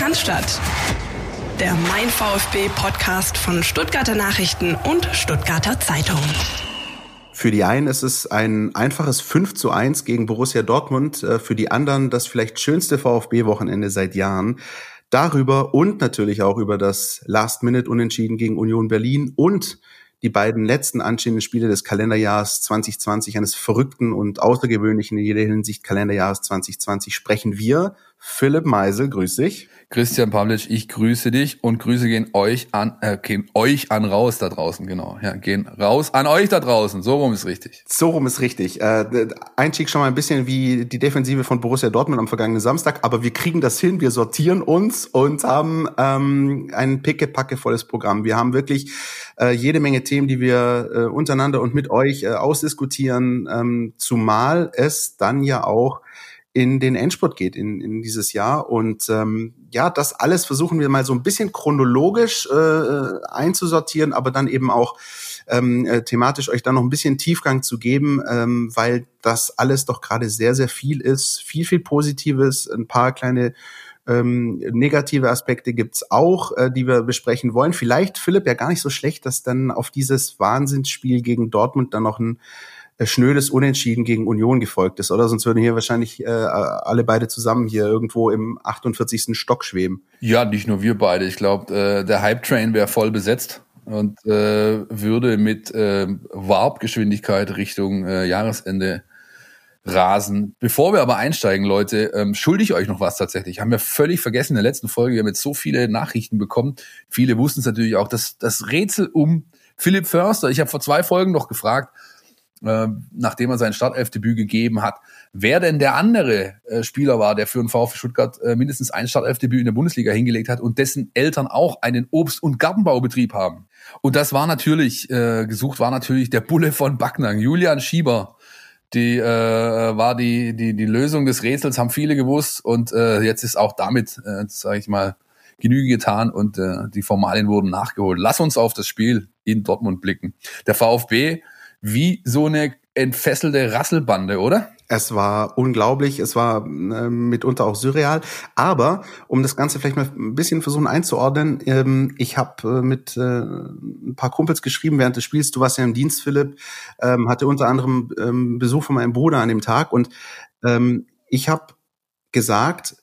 Cannstatt. Der Mein VfB Podcast von Stuttgarter Nachrichten und Stuttgarter Zeitung. Für die einen ist es ein einfaches 5 zu 1 gegen Borussia Dortmund, äh, für die anderen das vielleicht schönste VfB-Wochenende seit Jahren. Darüber und natürlich auch über das Last-Minute-Unentschieden gegen Union Berlin und die beiden letzten anstehenden Spiele des Kalenderjahres 2020, eines verrückten und außergewöhnlichen in jeder Hinsicht Kalenderjahres 2020, sprechen wir. Philipp Meisel, grüß dich. Christian Pavlic, ich grüße dich und Grüße gehen euch an, äh, gehen euch an raus da draußen, genau. Ja, gehen raus an euch da draußen. So rum ist richtig. So rum ist richtig. Äh, Einstieg schon mal ein bisschen wie die Defensive von Borussia Dortmund am vergangenen Samstag, aber wir kriegen das hin, wir sortieren uns und haben ähm, ein pickepackevolles Programm. Wir haben wirklich äh, jede Menge Themen, die wir äh, untereinander und mit euch äh, ausdiskutieren, ähm, zumal es dann ja auch in den Endspurt geht in, in dieses Jahr. Und ähm, ja, das alles versuchen wir mal so ein bisschen chronologisch äh, einzusortieren, aber dann eben auch ähm, äh, thematisch euch dann noch ein bisschen Tiefgang zu geben, ähm, weil das alles doch gerade sehr, sehr viel ist. Viel, viel Positives, ein paar kleine ähm, negative Aspekte gibt's auch, äh, die wir besprechen wollen. Vielleicht, Philipp, ja gar nicht so schlecht, dass dann auf dieses Wahnsinnsspiel gegen Dortmund dann noch ein schnödes Unentschieden gegen Union gefolgt ist, oder? Sonst würden hier wahrscheinlich äh, alle beide zusammen hier irgendwo im 48. Stock schweben. Ja, nicht nur wir beide. Ich glaube, äh, der Hype-Train wäre voll besetzt und äh, würde mit äh, Warp-Geschwindigkeit Richtung äh, Jahresende rasen. Bevor wir aber einsteigen, Leute, ähm, schulde ich euch noch was tatsächlich. Haben wir völlig vergessen in der letzten Folge. Wir haben jetzt so viele Nachrichten bekommen. Viele wussten es natürlich auch. dass das Rätsel um Philipp Förster. Ich habe vor zwei Folgen noch gefragt, äh, nachdem er sein Startelfdebüt gegeben hat, wer denn der andere äh, Spieler war, der für den VfB Stuttgart äh, mindestens ein Startelfdebüt in der Bundesliga hingelegt hat und dessen Eltern auch einen Obst- und Gartenbaubetrieb haben. Und das war natürlich, äh, gesucht war natürlich der Bulle von Backnang, Julian Schieber. Die äh, war die, die, die Lösung des Rätsels, haben viele gewusst und äh, jetzt ist auch damit, äh, sage ich mal, Genüge getan und äh, die Formalien wurden nachgeholt. Lass uns auf das Spiel in Dortmund blicken. Der VfB wie so eine entfesselte Rasselbande, oder? Es war unglaublich, es war äh, mitunter auch surreal. Aber um das Ganze vielleicht mal ein bisschen versuchen einzuordnen, ähm, ich habe äh, mit äh, ein paar Kumpels geschrieben während des Spiels. Du warst ja im Dienst, Philipp, ähm, hatte unter anderem ähm, Besuch von meinem Bruder an dem Tag und ähm, ich habe gesagt,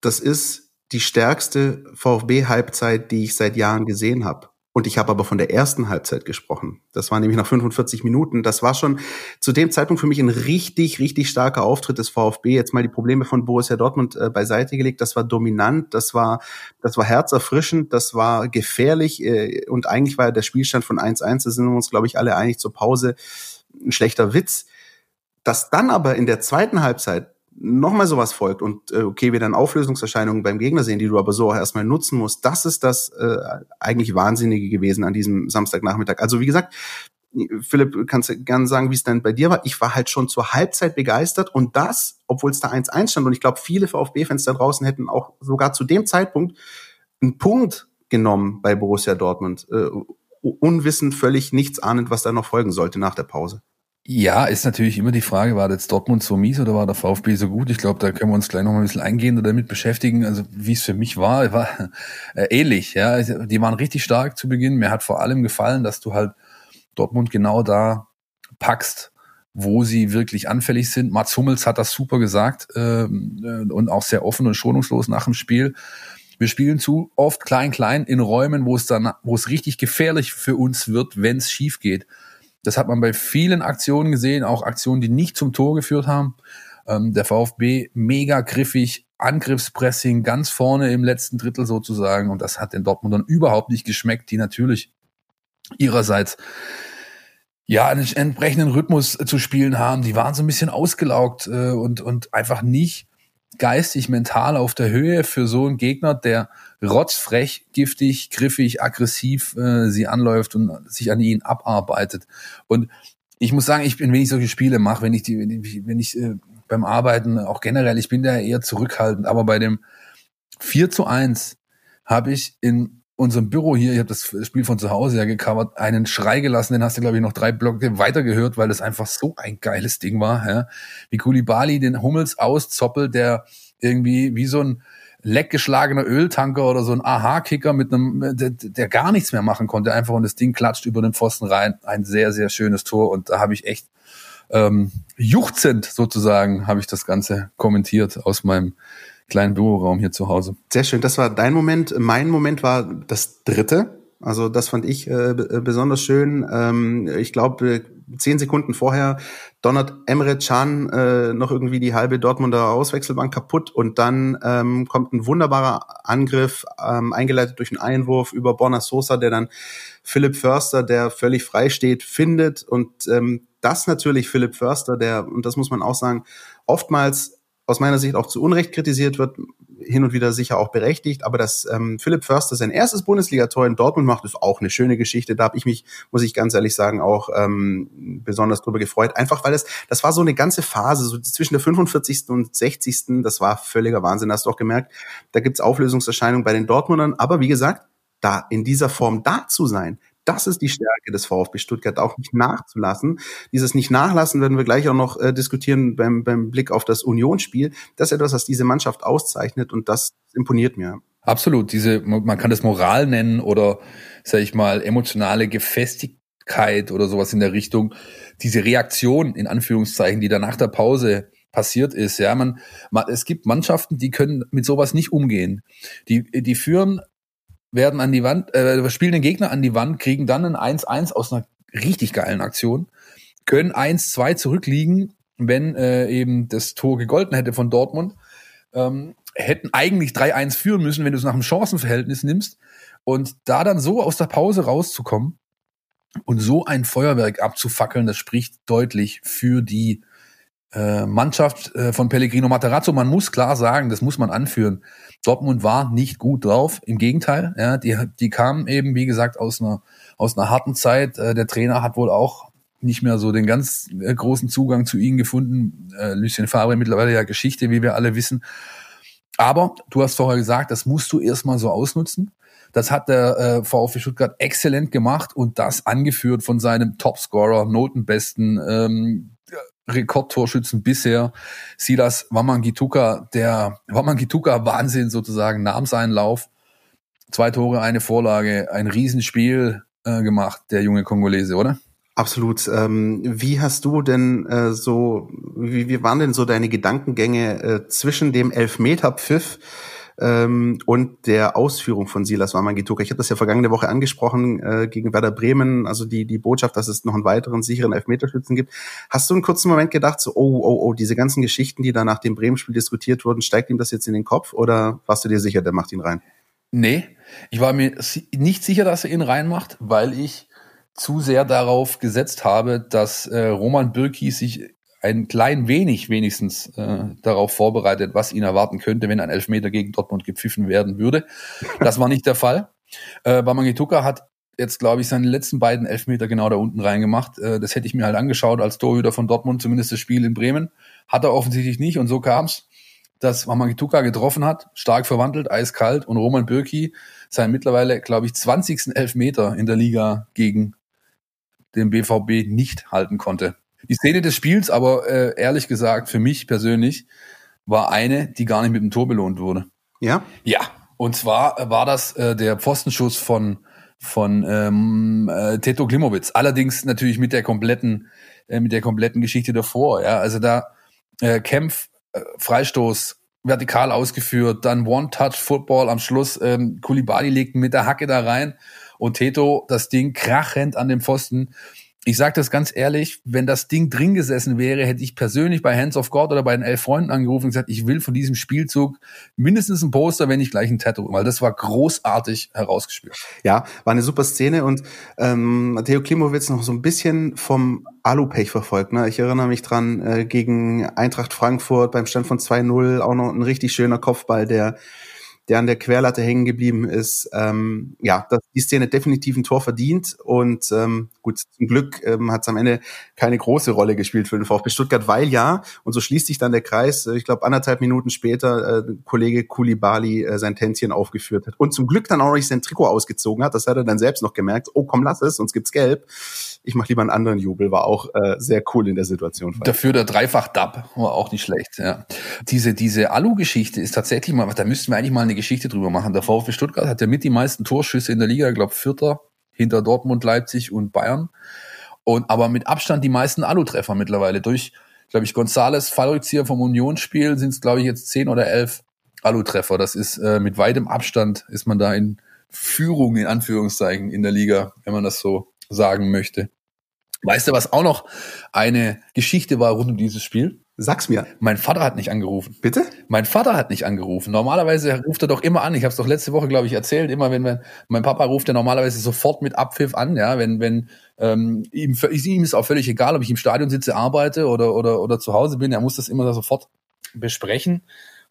das ist die stärkste VfB-Halbzeit, die ich seit Jahren gesehen habe. Und ich habe aber von der ersten Halbzeit gesprochen. Das war nämlich nach 45 Minuten. Das war schon zu dem Zeitpunkt für mich ein richtig, richtig starker Auftritt des VfB. Jetzt mal die Probleme von Borussia Dortmund äh, beiseite gelegt. Das war dominant, das war, das war herzerfrischend, das war gefährlich. Äh, und eigentlich war der Spielstand von 1-1, da sind wir uns, glaube ich, alle einig zur Pause, ein schlechter Witz. Dass dann aber in der zweiten Halbzeit nochmal sowas folgt und äh, okay, wir dann Auflösungserscheinungen beim Gegner sehen, die du aber so auch erstmal nutzen musst, das ist das äh, eigentlich Wahnsinnige gewesen an diesem Samstagnachmittag. Also wie gesagt, Philipp, kannst du gerne sagen, wie es denn bei dir war? Ich war halt schon zur Halbzeit begeistert und das, obwohl es da 1-1 stand und ich glaube, viele VfB-Fans da draußen hätten auch sogar zu dem Zeitpunkt einen Punkt genommen bei Borussia Dortmund. Äh, unwissend, völlig nichts ahnend, was da noch folgen sollte nach der Pause. Ja, ist natürlich immer die Frage, war jetzt Dortmund so mies oder war der VfB so gut? Ich glaube, da können wir uns gleich noch mal ein bisschen eingehender damit beschäftigen. Also wie es für mich war, war äh, ähnlich. Ja, also, die waren richtig stark zu Beginn. Mir hat vor allem gefallen, dass du halt Dortmund genau da packst, wo sie wirklich anfällig sind. Mats Hummels hat das super gesagt ähm, äh, und auch sehr offen und schonungslos nach dem Spiel. Wir spielen zu oft klein, klein in Räumen, wo es dann, wo es richtig gefährlich für uns wird, wenn es schief geht. Das hat man bei vielen Aktionen gesehen, auch Aktionen, die nicht zum Tor geführt haben. Ähm, der VfB mega griffig, Angriffspressing ganz vorne im letzten Drittel sozusagen. Und das hat den Dortmundern überhaupt nicht geschmeckt, die natürlich ihrerseits ja einen entsprechenden Rhythmus zu spielen haben. Die waren so ein bisschen ausgelaugt äh, und, und einfach nicht geistig, mental auf der Höhe für so einen Gegner, der rotzfrech, giftig, griffig, aggressiv äh, sie anläuft und sich an ihn abarbeitet. Und ich muss sagen, ich bin, wenn ich solche Spiele mache, wenn ich die, wenn ich, wenn ich äh, beim Arbeiten auch generell, ich bin da eher zurückhaltend, aber bei dem 4 zu 1 habe ich in unserem Büro hier, ich habe das Spiel von zu Hause ja gecovert, einen Schrei gelassen, den hast du, glaube ich, noch drei Blöcke weitergehört, weil das einfach so ein geiles Ding war. Ja? Wie Kulibali den Hummels auszoppelt, der irgendwie wie so ein leckgeschlagener Öltanker oder so ein Aha-Kicker mit einem, der, der, gar nichts mehr machen konnte, einfach und das Ding klatscht über den Pfosten rein. Ein sehr, sehr schönes Tor und da habe ich echt ähm, juchzend sozusagen habe ich das Ganze kommentiert aus meinem kleinen Büroraum hier zu Hause. Sehr schön, das war dein Moment. Mein Moment war das dritte. Also das fand ich äh, besonders schön. Ähm, ich glaube, zehn Sekunden vorher donnert Emre Can äh, noch irgendwie die halbe Dortmunder Auswechselbank kaputt und dann ähm, kommt ein wunderbarer Angriff, ähm, eingeleitet durch einen Einwurf über Borna Sosa, der dann Philipp Förster, der völlig frei steht, findet und ähm, das natürlich Philipp Förster, der, und das muss man auch sagen, oftmals aus meiner Sicht auch zu Unrecht kritisiert wird, hin und wieder sicher auch berechtigt, aber dass ähm, Philipp Förster sein erstes Bundesligator in Dortmund macht, ist auch eine schöne Geschichte. Da habe ich mich, muss ich ganz ehrlich sagen, auch ähm, besonders drüber gefreut. Einfach weil es, das war so eine ganze Phase, so zwischen der 45. und 60. Das war völliger Wahnsinn, hast du auch gemerkt. Da gibt's Auflösungserscheinungen bei den Dortmundern, aber wie gesagt, da in dieser Form da zu sein, das ist die Stärke des VfB Stuttgart, auch nicht nachzulassen. Dieses nicht nachlassen werden wir gleich auch noch äh, diskutieren beim, beim Blick auf das Unionsspiel. Das ist etwas, was diese Mannschaft auszeichnet und das imponiert mir. Absolut. Diese, man kann das Moral nennen oder, sag ich mal, emotionale Gefestigkeit oder sowas in der Richtung. Diese Reaktion, in Anführungszeichen, die da nach der Pause passiert ist. Ja, man, man, es gibt Mannschaften, die können mit sowas nicht umgehen. Die, die führen werden an die Wand, äh, spielen den Gegner an die Wand, kriegen dann ein 1-1 aus einer richtig geilen Aktion, können 1-2 zurückliegen, wenn äh, eben das Tor gegolten hätte von Dortmund, ähm, hätten eigentlich 3-1 führen müssen, wenn du es nach dem Chancenverhältnis nimmst. Und da dann so aus der Pause rauszukommen und so ein Feuerwerk abzufackeln, das spricht deutlich für die äh, Mannschaft äh, von Pellegrino Materazzo. Man muss klar sagen, das muss man anführen. Dortmund war nicht gut drauf. Im Gegenteil, ja, die, die kamen eben, wie gesagt, aus einer, aus einer harten Zeit. Äh, der Trainer hat wohl auch nicht mehr so den ganz großen Zugang zu ihnen gefunden. Lucien Favre mittlerweile ja Geschichte, wie wir alle wissen. Aber du hast vorher gesagt, das musst du erstmal so ausnutzen. Das hat der äh, VfB Stuttgart exzellent gemacht und das angeführt von seinem Topscorer, Notenbesten, ähm, Rekordtorschützen bisher. Silas Wamangituka, der Wamangituka Wahnsinn sozusagen nahm seinen Lauf. Zwei Tore, eine Vorlage, ein Riesenspiel äh, gemacht, der junge Kongolese, oder? Absolut. Ähm, wie hast du denn äh, so, wie, wie waren denn so deine Gedankengänge äh, zwischen dem Elfmeter-Pfiff ähm, und der Ausführung von Silas Wamangituka. Ich habe das ja vergangene Woche angesprochen äh, gegen Werder Bremen, also die, die Botschaft, dass es noch einen weiteren sicheren Elfmeterschützen gibt. Hast du einen kurzen Moment gedacht, so, oh, oh, oh, diese ganzen Geschichten, die da nach dem Bremen-Spiel diskutiert wurden, steigt ihm das jetzt in den Kopf oder warst du dir sicher, der macht ihn rein? Nee, ich war mir nicht sicher, dass er ihn reinmacht, weil ich zu sehr darauf gesetzt habe, dass äh, Roman Bürki sich ein klein wenig wenigstens äh, darauf vorbereitet, was ihn erwarten könnte, wenn ein Elfmeter gegen Dortmund gepfiffen werden würde. Das war nicht der Fall. Äh, Bamangituka hat jetzt, glaube ich, seine letzten beiden Elfmeter genau da unten reingemacht. Äh, das hätte ich mir halt angeschaut als Torhüter von Dortmund, zumindest das Spiel in Bremen. Hat er offensichtlich nicht und so kam's, dass Mamangituka getroffen hat, stark verwandelt, eiskalt und Roman Bürki seinen mittlerweile, glaube ich, 20. Elfmeter in der Liga gegen den BVB nicht halten konnte. Die Szene des Spiels, aber äh, ehrlich gesagt, für mich persönlich, war eine, die gar nicht mit dem Tor belohnt wurde. Ja? Ja. Und zwar war das äh, der Pfostenschuss von von ähm, äh, Teto Klimowitz. Allerdings natürlich mit der kompletten äh, mit der kompletten Geschichte davor. Ja, also da äh, Kämpf, äh, Freistoß vertikal ausgeführt, dann One-Touch-Football am Schluss. Ähm, Kulibali legt mit der Hacke da rein und Teto das Ding krachend an dem Pfosten ich sage das ganz ehrlich, wenn das Ding drin gesessen wäre, hätte ich persönlich bei Hands of God oder bei den elf Freunden angerufen und gesagt, ich will von diesem Spielzug mindestens ein Poster, wenn nicht gleich ein Tattoo, weil das war großartig herausgespielt. Ja, war eine super Szene und ähm, Matteo Klimowitz noch so ein bisschen vom Alupech verfolgt. Ne? Ich erinnere mich dran, äh, gegen Eintracht Frankfurt beim Stand von 2-0 auch noch ein richtig schöner Kopfball, der der an der Querlatte hängen geblieben ist. Ähm, ja, dass die Szene definitiv ein Tor verdient und ähm, gut, zum Glück ähm, hat es am Ende keine große Rolle gespielt für den VfB Stuttgart, weil ja, und so schließt sich dann der Kreis, äh, ich glaube anderthalb Minuten später äh, Kollege Kulibali äh, sein Tänzchen aufgeführt hat und zum Glück dann auch noch nicht sein Trikot ausgezogen hat, das hat er dann selbst noch gemerkt, oh komm, lass es, sonst gibt's gelb. Ich mache lieber einen anderen Jubel, war auch äh, sehr cool in der Situation. Dafür der Dreifach-Dub war auch nicht schlecht, ja. Diese, diese Alu-Geschichte ist tatsächlich mal, da müssten wir eigentlich mal eine Geschichte drüber machen. Der VfB Stuttgart hat ja mit die meisten Torschüsse in der Liga, ich glaube Vierter, hinter Dortmund, Leipzig und Bayern. Und aber mit Abstand die meisten Alu-Treffer mittlerweile. Durch, glaube ich, Gonzales Fallrückzieher vom Unionsspiel sind es, glaube ich, jetzt zehn oder elf Alu-Treffer. Das ist äh, mit weitem Abstand ist man da in Führung in Anführungszeichen in der Liga, wenn man das so sagen möchte. Weißt du, was auch noch eine Geschichte war rund um dieses Spiel? Sag's mir. Mein Vater hat nicht angerufen. Bitte? Mein Vater hat nicht angerufen. Normalerweise ruft er doch immer an. Ich habe es doch letzte Woche, glaube ich, erzählt. Immer wenn wir, mein Papa ruft ja normalerweise sofort mit Abpfiff an. Ja, wenn wenn ähm, ihm, ihm ist auch völlig egal, ob ich im Stadion sitze, arbeite oder oder oder zu Hause bin. Er muss das immer sofort besprechen.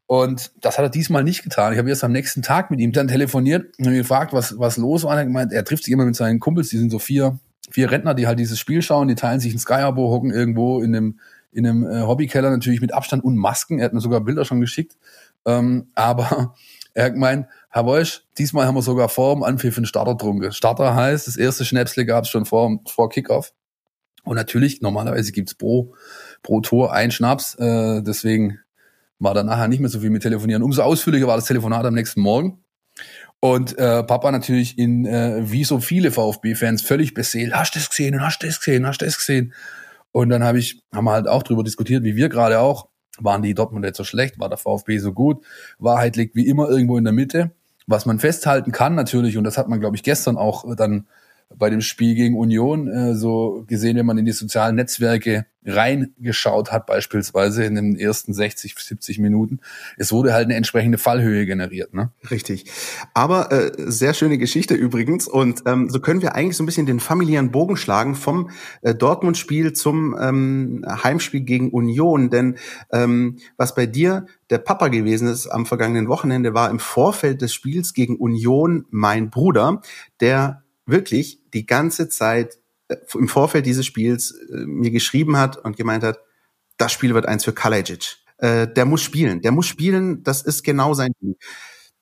Und das hat er diesmal nicht getan. Ich habe erst am nächsten Tag mit ihm dann telefoniert und gefragt, was was los war. Er hat gemeint, er trifft sich immer mit seinen Kumpels. Die sind so vier vier Rentner, die halt dieses Spiel schauen. Die teilen sich ein Sky-Abo, hocken irgendwo in einem in einem äh, Hobbykeller natürlich mit Abstand und Masken. Er hat mir sogar Bilder schon geschickt. Ähm, aber er hat gemeint, Herr Wolsch, diesmal haben wir sogar vor dem Anpfiff einen Starter getrunken. Starter heißt, das erste Schnäpsle gab es schon vor, vor Kickoff. Und natürlich, normalerweise gibt's pro, pro Tor ein Schnaps. Äh, deswegen war da nachher nicht mehr so viel mit Telefonieren. Umso ausführlicher war das Telefonat am nächsten Morgen. Und äh, Papa natürlich in, äh, wie so viele VfB-Fans, völlig beseelt. Hast du das gesehen? Hast du das gesehen? Hast du das gesehen? Und dann habe ich, haben wir halt auch drüber diskutiert, wie wir gerade auch, waren die Dortmund jetzt so schlecht, war der VfB so gut? Wahrheit liegt wie immer irgendwo in der Mitte. Was man festhalten kann natürlich, und das hat man, glaube ich, gestern auch dann bei dem Spiel gegen Union äh, so gesehen, wenn man in die sozialen Netzwerke reingeschaut hat, beispielsweise in den ersten 60, 70 Minuten. Es wurde halt eine entsprechende Fallhöhe generiert. Ne? Richtig. Aber äh, sehr schöne Geschichte übrigens. Und ähm, so können wir eigentlich so ein bisschen den familiären Bogen schlagen vom äh, Dortmund-Spiel zum ähm, Heimspiel gegen Union. Denn ähm, was bei dir der Papa gewesen ist am vergangenen Wochenende, war im Vorfeld des Spiels gegen Union mein Bruder, der wirklich die ganze Zeit äh, im Vorfeld dieses Spiels äh, mir geschrieben hat und gemeint hat, das Spiel wird eins für Kalajic. Äh, der muss spielen, der muss spielen, das ist genau sein Ding.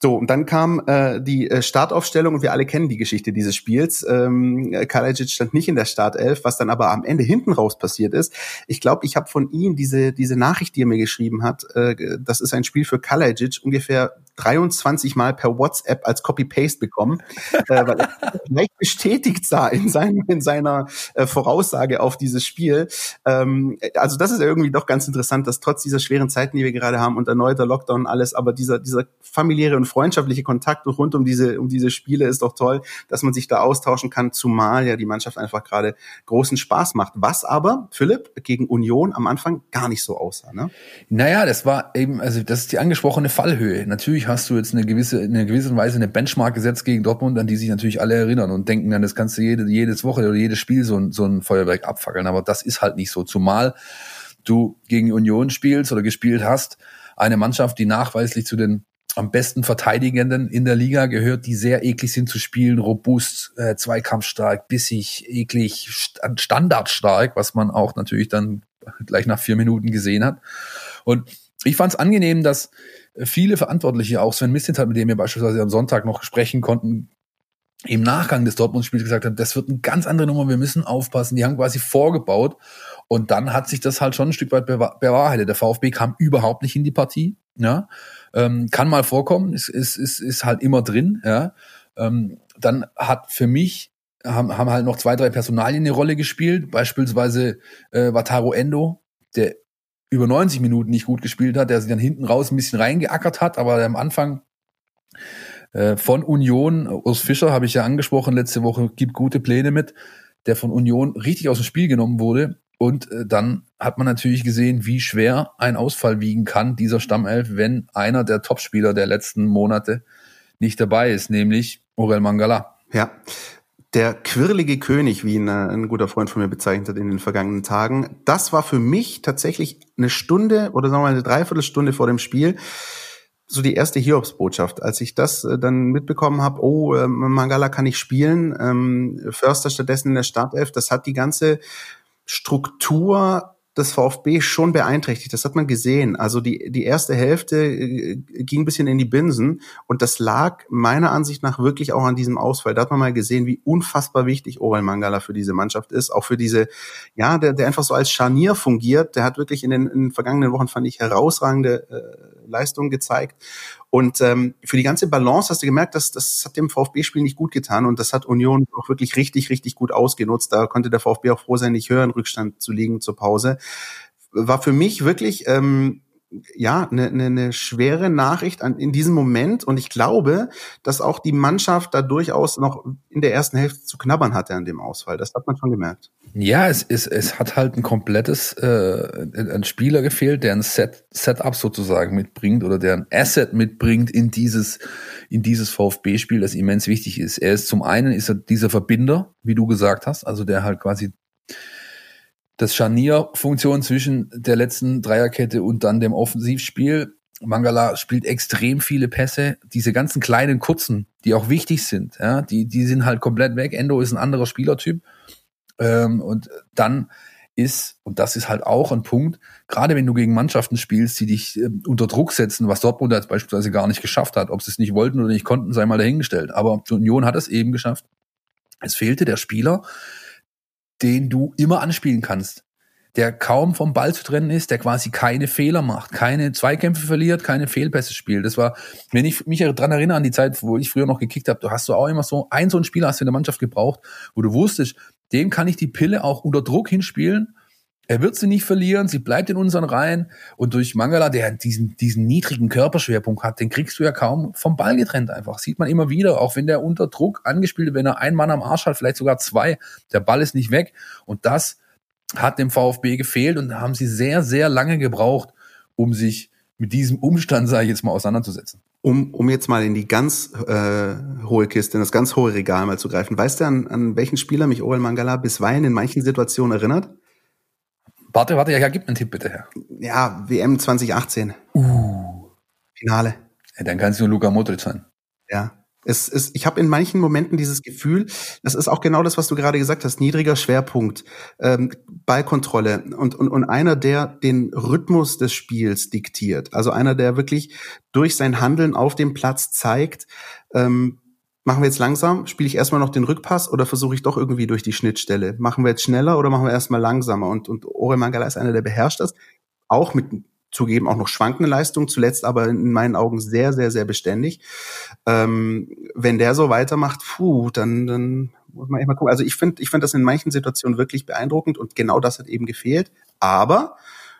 So, und dann kam äh, die äh, Startaufstellung und wir alle kennen die Geschichte dieses Spiels. Ähm, Kalajic stand nicht in der Startelf, was dann aber am Ende hinten raus passiert ist. Ich glaube, ich habe von ihm diese, diese Nachricht, die er mir geschrieben hat, äh, das ist ein Spiel für Kalajic, ungefähr 23 Mal per WhatsApp als Copy-Paste bekommen, äh, weil er gleich bestätigt sah in, seinem, in seiner äh, Voraussage auf dieses Spiel. Ähm, also das ist ja irgendwie doch ganz interessant, dass trotz dieser schweren Zeiten, die wir gerade haben und erneuter Lockdown und alles, aber dieser, dieser familiäre und freundschaftliche Kontakt rund um diese, um diese Spiele ist doch toll, dass man sich da austauschen kann, zumal ja die Mannschaft einfach gerade großen Spaß macht. Was aber, Philipp, gegen Union am Anfang gar nicht so aussah, ne? Naja, das war eben, also das ist die angesprochene Fallhöhe. Natürlich hast du jetzt eine gewisse, in einer gewissen Weise eine Benchmark gesetzt gegen Dortmund, an die sich natürlich alle erinnern und denken dann, das kannst du jede, jedes Woche oder jedes Spiel so, ein so ein Feuerwerk abfackeln. Aber das ist halt nicht so. Zumal du gegen Union spielst oder gespielt hast, eine Mannschaft, die nachweislich zu den am besten Verteidigenden in der Liga gehört, die sehr eklig sind zu spielen, robust, äh, zweikampfstark, bissig, eklig, st standardstark, was man auch natürlich dann gleich nach vier Minuten gesehen hat. Und ich fand es angenehm, dass viele Verantwortliche, auch Sven Mistintat, mit dem wir beispielsweise am Sonntag noch sprechen konnten, im Nachgang des Dortmund-Spiels gesagt haben, das wird eine ganz andere Nummer, wir müssen aufpassen. Die haben quasi vorgebaut und dann hat sich das halt schon ein Stück weit bewahrheitet. Der VfB kam überhaupt nicht in die Partie. Ja, ähm, kann mal vorkommen, ist, ist, ist, ist halt immer drin. Ja, ähm, dann hat für mich haben, haben halt noch zwei, drei Personalien eine Rolle gespielt, beispielsweise äh, Wataru Endo, der über 90 Minuten nicht gut gespielt hat, der sich dann hinten raus ein bisschen reingeackert hat, aber am Anfang äh, von Union, Urs Fischer habe ich ja angesprochen letzte Woche, gibt gute Pläne mit, der von Union richtig aus dem Spiel genommen wurde. Und äh, dann hat man natürlich gesehen, wie schwer ein Ausfall wiegen kann, dieser Stammelf, wenn einer der Topspieler der letzten Monate nicht dabei ist, nämlich Orel Mangala. Ja, der quirlige König, wie ihn äh, ein guter Freund von mir bezeichnet hat in den vergangenen Tagen. Das war für mich tatsächlich eine Stunde oder sagen wir mal eine Dreiviertelstunde vor dem Spiel so die erste Hiobsbotschaft, als ich das äh, dann mitbekommen habe, oh, äh, Mangala kann nicht spielen, ähm, Förster stattdessen in der Startelf, das hat die ganze Struktur des VfB schon beeinträchtigt. Das hat man gesehen. Also die, die erste Hälfte äh, ging ein bisschen in die Binsen und das lag meiner Ansicht nach wirklich auch an diesem Ausfall. Da hat man mal gesehen, wie unfassbar wichtig Orel Mangala für diese Mannschaft ist. Auch für diese, ja, der, der einfach so als Scharnier fungiert. Der hat wirklich in den, in den vergangenen Wochen, fand ich, herausragende äh, Leistungen gezeigt. Und ähm, für die ganze Balance hast du gemerkt, dass das hat dem VfB-Spiel nicht gut getan und das hat Union auch wirklich richtig, richtig gut ausgenutzt. Da konnte der VfB auch froh sein, nicht höher in Rückstand zu liegen zur Pause. War für mich wirklich ähm, ja, eine, eine, eine schwere Nachricht an, in diesem Moment. Und ich glaube, dass auch die Mannschaft da durchaus noch in der ersten Hälfte zu knabbern hatte an dem Ausfall. Das hat man schon gemerkt. Ja, es, ist, es hat halt ein komplettes, äh, ein Spieler gefehlt, der ein Set, Setup sozusagen mitbringt oder der ein Asset mitbringt in dieses, in dieses VfB-Spiel, das immens wichtig ist. Er ist zum einen ist er dieser Verbinder, wie du gesagt hast, also der halt quasi das Scharnierfunktion zwischen der letzten Dreierkette und dann dem Offensivspiel. Mangala spielt extrem viele Pässe. Diese ganzen kleinen kurzen, die auch wichtig sind, ja, die, die sind halt komplett weg. Endo ist ein anderer Spielertyp. Ähm, und dann ist, und das ist halt auch ein Punkt, gerade wenn du gegen Mannschaften spielst, die dich äh, unter Druck setzen, was Dortmund jetzt beispielsweise gar nicht geschafft hat, ob sie es nicht wollten oder nicht konnten, sei mal dahingestellt. Aber Union hat es eben geschafft. Es fehlte der Spieler, den du immer anspielen kannst, der kaum vom Ball zu trennen ist, der quasi keine Fehler macht, keine Zweikämpfe verliert, keine Fehlpässe spielt. Das war, wenn ich mich daran erinnere an die Zeit, wo ich früher noch gekickt habe, du hast du auch immer so ein so ein Spieler hast du in der Mannschaft gebraucht, wo du wusstest, dem kann ich die Pille auch unter Druck hinspielen er wird sie nicht verlieren, sie bleibt in unseren Reihen und durch Mangala, der diesen, diesen niedrigen Körperschwerpunkt hat, den kriegst du ja kaum vom Ball getrennt einfach. Sieht man immer wieder, auch wenn der unter Druck angespielt wird, wenn er einen Mann am Arsch hat, vielleicht sogar zwei, der Ball ist nicht weg und das hat dem VfB gefehlt und da haben sie sehr, sehr lange gebraucht, um sich mit diesem Umstand, sage ich jetzt mal, auseinanderzusetzen. Um, um jetzt mal in die ganz äh, hohe Kiste, in das ganz hohe Regal mal zu greifen. Weißt du, an, an welchen Spieler mich Orel Mangala bisweilen in manchen Situationen erinnert? Warte, warte, ja, gib mir einen Tipp bitte her. Ja, WM 2018. Uh. Finale. Ja, dann kann es nur Luka Modric sein. Ja. Es ist, ich habe in manchen Momenten dieses Gefühl, das ist auch genau das, was du gerade gesagt hast, niedriger Schwerpunkt, ähm, Ballkontrolle und, und, und einer, der den Rhythmus des Spiels diktiert. Also einer, der wirklich durch sein Handeln auf dem Platz zeigt, ähm, Machen wir jetzt langsam? Spiele ich erstmal noch den Rückpass oder versuche ich doch irgendwie durch die Schnittstelle? Machen wir jetzt schneller oder machen wir erstmal langsamer? Und, und Ore Mangala ist einer, der beherrscht das. Auch mit zugeben auch noch schwankende Leistung, zuletzt aber in meinen Augen sehr, sehr, sehr beständig. Ähm, wenn der so weitermacht, puh, dann, dann muss man echt mal gucken. Also ich finde ich finde das in manchen Situationen wirklich beeindruckend und genau das hat eben gefehlt. Aber,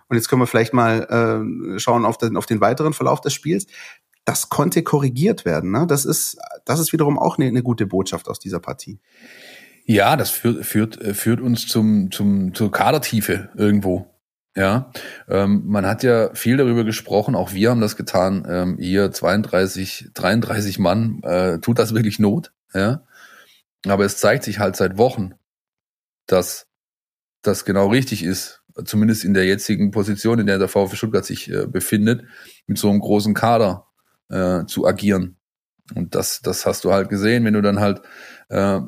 und jetzt können wir vielleicht mal äh, schauen auf den, auf den weiteren Verlauf des Spiels, das konnte korrigiert werden. Ne? Das ist, das ist wiederum auch eine, eine gute Botschaft aus dieser Partie. Ja, das führt, führt, führt uns zum, zum, zur Kadertiefe irgendwo. Ja, ähm, man hat ja viel darüber gesprochen, auch wir haben das getan. Ähm, hier 32, 33 Mann, äh, tut das wirklich Not? Ja, aber es zeigt sich halt seit Wochen, dass das genau richtig ist, zumindest in der jetzigen Position, in der der VfB Stuttgart sich äh, befindet, mit so einem großen Kader äh, zu agieren. Und das, das hast du halt gesehen, wenn du dann halt äh,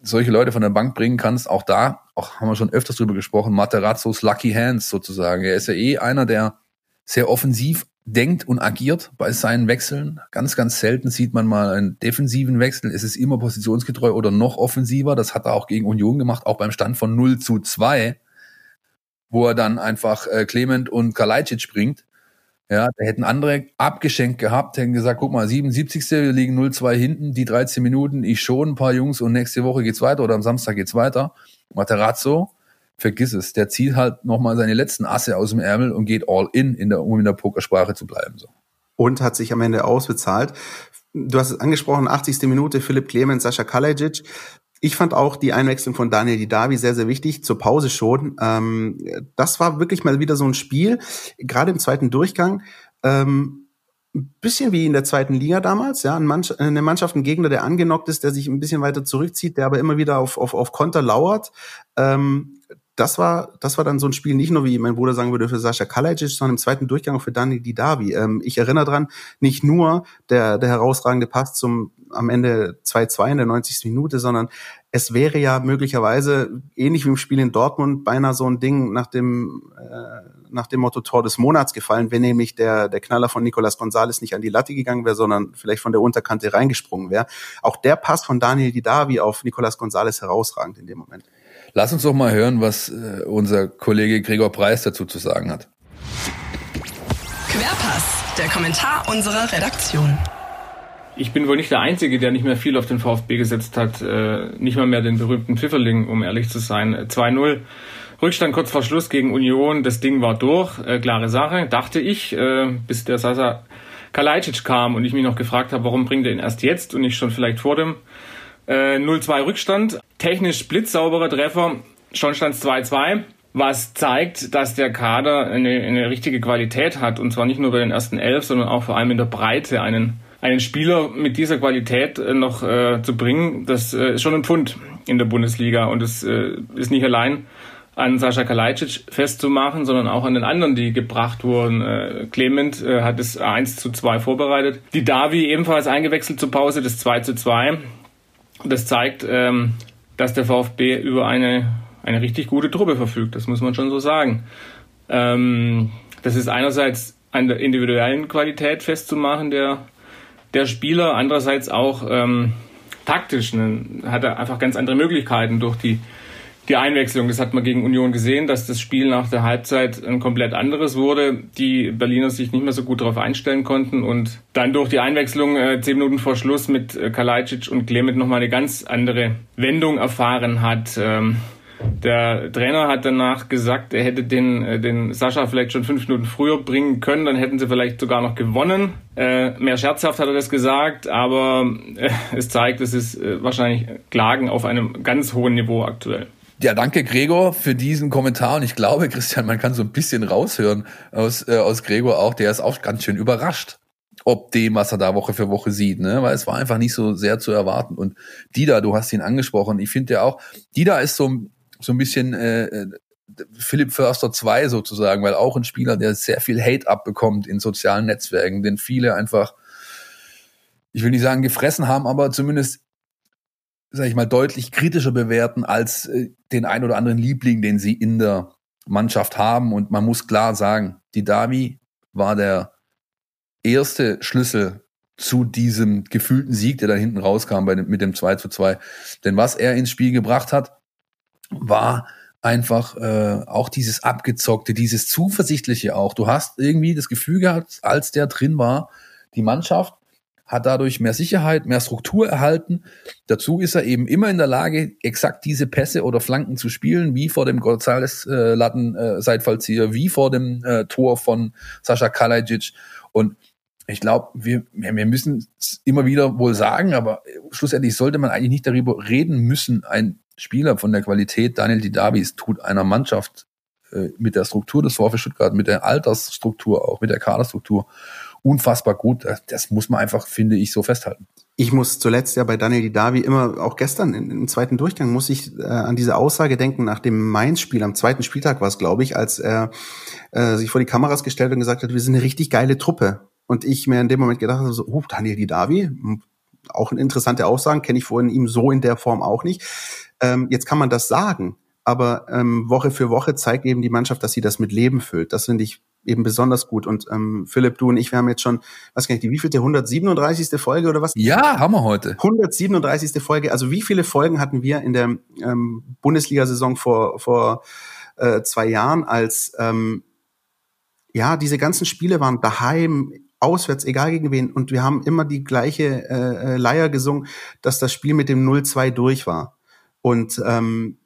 solche Leute von der Bank bringen kannst, auch da, auch haben wir schon öfters drüber gesprochen, Materazzos Lucky Hands sozusagen. Er ist ja eh einer, der sehr offensiv denkt und agiert bei seinen Wechseln. Ganz, ganz selten sieht man mal einen defensiven Wechsel. Es ist immer positionsgetreu oder noch offensiver. Das hat er auch gegen Union gemacht, auch beim Stand von 0 zu 2, wo er dann einfach äh, Clement und Kalajdzic bringt. Ja, da hätten andere abgeschenkt gehabt, hätten gesagt, guck mal, 77. Wir liegen 0-2 hinten, die 13 Minuten, ich schon ein paar Jungs und nächste Woche geht's weiter oder am Samstag geht's weiter. Materazzo, vergiss es, der zieht halt nochmal seine letzten Asse aus dem Ärmel und geht all in, in der, um in der Pokersprache zu bleiben. So. Und hat sich am Ende ausbezahlt. Du hast es angesprochen, 80. Minute, Philipp Clemens, Sascha Kalajic. Ich fand auch die Einwechslung von Daniel Didavi sehr, sehr wichtig, zur Pause schon. Ähm, das war wirklich mal wieder so ein Spiel, gerade im zweiten Durchgang. Ähm, ein bisschen wie in der zweiten Liga damals, ja, eine Mannschaft, ein Gegner, der angenockt ist, der sich ein bisschen weiter zurückzieht, der aber immer wieder auf, auf, auf Konter lauert. Ähm, das war, das war dann so ein Spiel, nicht nur wie mein Bruder sagen würde für Sascha Kalajic, sondern im zweiten Durchgang auch für Dani Didavi. Ähm, ich erinnere dran, nicht nur der, der herausragende Pass zum am Ende 2-2 in der 90. Minute, sondern es wäre ja möglicherweise ähnlich wie im Spiel in Dortmund beinahe so ein Ding nach dem, äh, nach dem Motto Tor des Monats gefallen, wenn nämlich der, der Knaller von Nicolas Gonzalez nicht an die Latte gegangen wäre, sondern vielleicht von der Unterkante reingesprungen wäre. Auch der Pass von Daniel Didavi auf Nicolas Gonzalez herausragend in dem Moment. Lass uns doch mal hören, was äh, unser Kollege Gregor Preis dazu zu sagen hat. Querpass, der Kommentar unserer Redaktion. Ich bin wohl nicht der Einzige, der nicht mehr viel auf den VfB gesetzt hat. Äh, nicht mal mehr den berühmten Pfifferling, um ehrlich zu sein. 2-0. Rückstand kurz vor Schluss gegen Union. Das Ding war durch. Äh, klare Sache, dachte ich, äh, bis der Sasa Kalajdzic kam und ich mich noch gefragt habe, warum bringt er ihn erst jetzt und nicht schon vielleicht vor dem äh, 0-2 Rückstand. Technisch blitzsauberer Treffer, schon stand 2-2 was zeigt, dass der Kader eine, eine richtige Qualität hat und zwar nicht nur bei den ersten elf, sondern auch vor allem in der Breite einen einen Spieler mit dieser Qualität äh, noch äh, zu bringen, das äh, ist schon ein Pfund in der Bundesliga und es äh, ist nicht allein an Sascha Kalajdzic festzumachen, sondern auch an den anderen, die gebracht wurden. Äh, Clement äh, hat es 1 zu 2 vorbereitet. Die Davi ebenfalls eingewechselt zur Pause, das 2 zu 2. Das zeigt, ähm, dass der VfB über eine, eine richtig gute Truppe verfügt. Das muss man schon so sagen. Ähm, das ist einerseits an der individuellen Qualität festzumachen der, der Spieler, andererseits auch ähm, taktisch. Ne, hat er einfach ganz andere Möglichkeiten durch die die Einwechslung, das hat man gegen Union gesehen, dass das Spiel nach der Halbzeit ein komplett anderes wurde. Die Berliner sich nicht mehr so gut darauf einstellen konnten und dann durch die Einwechslung äh, zehn Minuten vor Schluss mit äh, Kalajdzic und Clement nochmal eine ganz andere Wendung erfahren hat. Ähm, der Trainer hat danach gesagt, er hätte den, äh, den Sascha vielleicht schon fünf Minuten früher bringen können, dann hätten sie vielleicht sogar noch gewonnen. Äh, mehr scherzhaft hat er das gesagt, aber äh, es zeigt, es ist äh, wahrscheinlich Klagen auf einem ganz hohen Niveau aktuell. Ja, danke Gregor für diesen Kommentar und ich glaube, Christian, man kann so ein bisschen raushören aus, äh, aus Gregor auch, der ist auch ganz schön überrascht, ob dem, was er da Woche für Woche sieht, ne? weil es war einfach nicht so sehr zu erwarten. Und Dida, du hast ihn angesprochen, ich finde ja auch, Dida ist so, so ein bisschen äh, äh Philipp Förster 2 sozusagen, weil auch ein Spieler, der sehr viel Hate abbekommt in sozialen Netzwerken, den viele einfach, ich will nicht sagen gefressen haben, aber zumindest sag ich mal, deutlich kritischer bewerten als äh, den ein oder anderen Liebling, den sie in der Mannschaft haben. Und man muss klar sagen, die Davi war der erste Schlüssel zu diesem gefühlten Sieg, der da hinten rauskam bei dem, mit dem 2 zu 2. Denn was er ins Spiel gebracht hat, war einfach äh, auch dieses abgezockte, dieses zuversichtliche auch. Du hast irgendwie das Gefühl gehabt, als der drin war, die Mannschaft hat dadurch mehr Sicherheit, mehr Struktur erhalten. Dazu ist er eben immer in der Lage, exakt diese Pässe oder Flanken zu spielen, wie vor dem Gonzales äh, äh, wie vor dem äh, Tor von Sascha Kalajic. Und ich glaube, wir, wir müssen es immer wieder wohl sagen, aber schlussendlich sollte man eigentlich nicht darüber reden müssen. Ein Spieler von der Qualität Daniel Didavis tut einer Mannschaft äh, mit der Struktur des VfB Stuttgart, mit der Altersstruktur auch, mit der Kaderstruktur unfassbar gut. Das muss man einfach, finde ich, so festhalten. Ich muss zuletzt ja bei Daniel Didavi immer, auch gestern im zweiten Durchgang, muss ich äh, an diese Aussage denken nach dem Mainz-Spiel. Am zweiten Spieltag war es, glaube ich, als er äh, sich vor die Kameras gestellt und gesagt hat, wir sind eine richtig geile Truppe. Und ich mir in dem Moment gedacht habe, so, oh, Daniel Didavi, hm, auch eine interessante Aussage, kenne ich vorhin ihm so in der Form auch nicht. Ähm, jetzt kann man das sagen, aber ähm, Woche für Woche zeigt eben die Mannschaft, dass sie das mit Leben füllt. Das finde ich eben besonders gut. Und ähm, Philipp, du und ich, wir haben jetzt schon, was kann ich, die wievielte, 137. Folge oder was? Ja, haben wir heute. 137. Folge. Also wie viele Folgen hatten wir in der ähm, Bundesliga-Saison vor, vor äh, zwei Jahren, als ähm, ja, diese ganzen Spiele waren daheim, auswärts, egal gegen wen. Und wir haben immer die gleiche äh, äh Leier gesungen, dass das Spiel mit dem 0-2 durch war. Und ähm,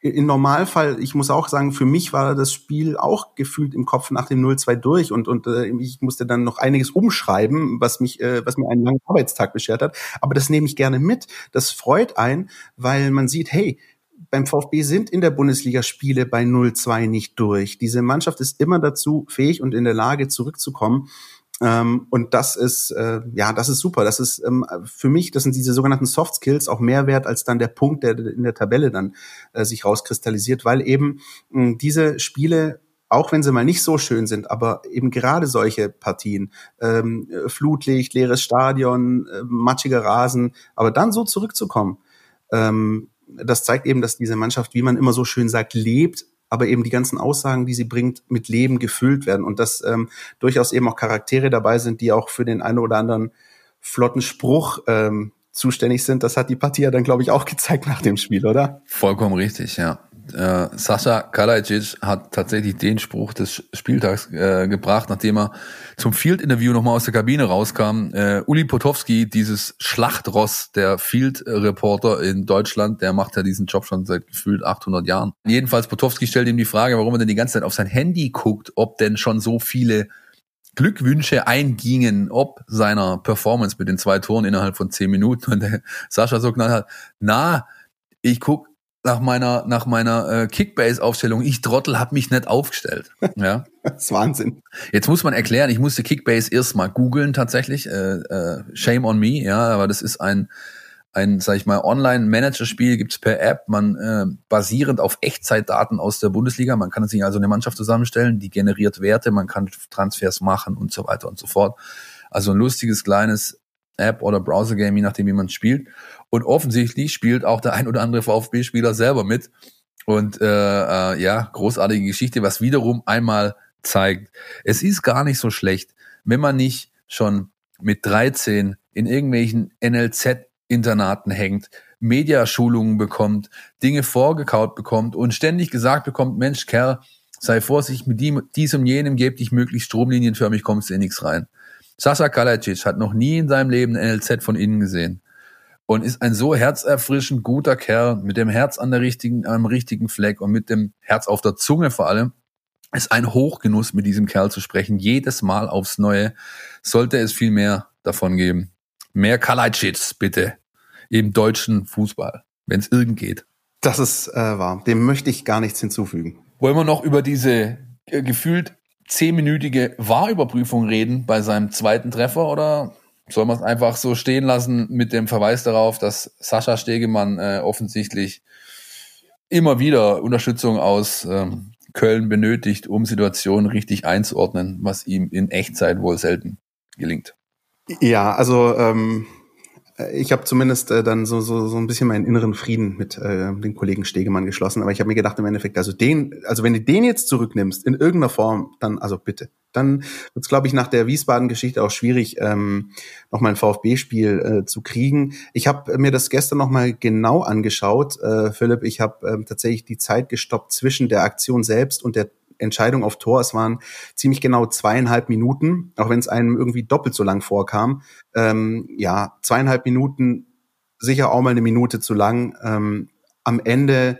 im Normalfall, ich muss auch sagen, für mich war das Spiel auch gefühlt im Kopf nach dem 0-2 durch und, und äh, ich musste dann noch einiges umschreiben, was mich, äh, was mir einen langen Arbeitstag beschert hat. Aber das nehme ich gerne mit. Das freut einen, weil man sieht, hey, beim VfB sind in der Bundesliga Spiele bei 0-2 nicht durch. Diese Mannschaft ist immer dazu fähig und in der Lage, zurückzukommen. Ähm, und das ist, äh, ja, das ist super. Das ist ähm, für mich, das sind diese sogenannten Soft Skills auch mehr wert als dann der Punkt, der in der Tabelle dann äh, sich rauskristallisiert, weil eben mh, diese Spiele auch wenn sie mal nicht so schön sind, aber eben gerade solche Partien, ähm, Flutlicht, leeres Stadion, äh, matschiger Rasen, aber dann so zurückzukommen, ähm, das zeigt eben, dass diese Mannschaft, wie man immer so schön sagt, lebt, aber eben die ganzen Aussagen, die sie bringt, mit Leben gefüllt werden und dass ähm, durchaus eben auch Charaktere dabei sind, die auch für den einen oder anderen flotten Spruch ähm, zuständig sind. Das hat die Partie ja dann, glaube ich, auch gezeigt nach dem Spiel, oder? Vollkommen richtig, ja äh, Sascha Kalajic hat tatsächlich den Spruch des Spieltags äh, gebracht, nachdem er zum Field-Interview nochmal aus der Kabine rauskam. Äh, Uli Potowski, dieses Schlachtross der Field-Reporter in Deutschland, der macht ja diesen Job schon seit gefühlt 800 Jahren. Jedenfalls Potowski stellt ihm die Frage, warum er denn die ganze Zeit auf sein Handy guckt, ob denn schon so viele Glückwünsche eingingen, ob seiner Performance mit den zwei Toren innerhalb von zehn Minuten. Und der Sascha so knallt hat, na, ich guck nach meiner nach meiner äh, Kickbase-Aufstellung, ich Trottel habe mich nicht aufgestellt. Ja, das ist Wahnsinn. Jetzt muss man erklären, ich musste Kickbase erst mal googeln tatsächlich. Äh, äh, shame on me, ja, aber das ist ein ein, sag ich mal, Online-Manager-Spiel gibt's per App, man äh, basierend auf Echtzeitdaten aus der Bundesliga. Man kann sich also eine Mannschaft zusammenstellen, die generiert Werte, man kann Transfers machen und so weiter und so fort. Also ein lustiges kleines App oder Browser-Game, je nachdem, wie man spielt. Und offensichtlich spielt auch der ein oder andere VfB-Spieler selber mit. Und äh, äh, ja, großartige Geschichte, was wiederum einmal zeigt, es ist gar nicht so schlecht, wenn man nicht schon mit 13 in irgendwelchen NLZ-Internaten hängt, Mediaschulungen bekommt, Dinge vorgekaut bekommt und ständig gesagt bekommt, Mensch, Kerl, sei vorsichtig mit diesem, jenem, geb dich möglichst stromlinienförmig, kommst du in nichts rein. Sascha Kalajic hat noch nie in seinem Leben NLZ von innen gesehen und ist ein so herzerfrischend guter Kerl mit dem Herz an der richtigen, am richtigen Fleck und mit dem Herz auf der Zunge vor allem. Ist ein Hochgenuss, mit diesem Kerl zu sprechen. Jedes Mal aufs Neue sollte es viel mehr davon geben. Mehr Kalajdzic, bitte. Im deutschen Fußball, wenn es irgend geht. Das ist äh, wahr. Dem möchte ich gar nichts hinzufügen. Wollen wir noch über diese äh, gefühlt zehnminütige Wahrüberprüfung reden bei seinem zweiten Treffer oder soll man es einfach so stehen lassen mit dem Verweis darauf, dass Sascha Stegemann äh, offensichtlich immer wieder Unterstützung aus ähm, Köln benötigt, um Situationen richtig einzuordnen, was ihm in Echtzeit wohl selten gelingt. Ja, also ähm, äh, ich habe zumindest äh, dann so, so, so ein bisschen meinen inneren Frieden mit äh, dem Kollegen Stegemann geschlossen. Aber ich habe mir gedacht, im Endeffekt, also den, also wenn du den jetzt zurücknimmst, in irgendeiner Form, dann, also bitte. Dann wird es, glaube ich, nach der Wiesbaden-Geschichte auch schwierig, ähm, nochmal ein VfB-Spiel äh, zu kriegen. Ich habe mir das gestern nochmal genau angeschaut, äh, Philipp. Ich habe ähm, tatsächlich die Zeit gestoppt zwischen der Aktion selbst und der Entscheidung auf Tor. Es waren ziemlich genau zweieinhalb Minuten, auch wenn es einem irgendwie doppelt so lang vorkam. Ähm, ja, zweieinhalb Minuten, sicher auch mal eine Minute zu lang. Ähm, am Ende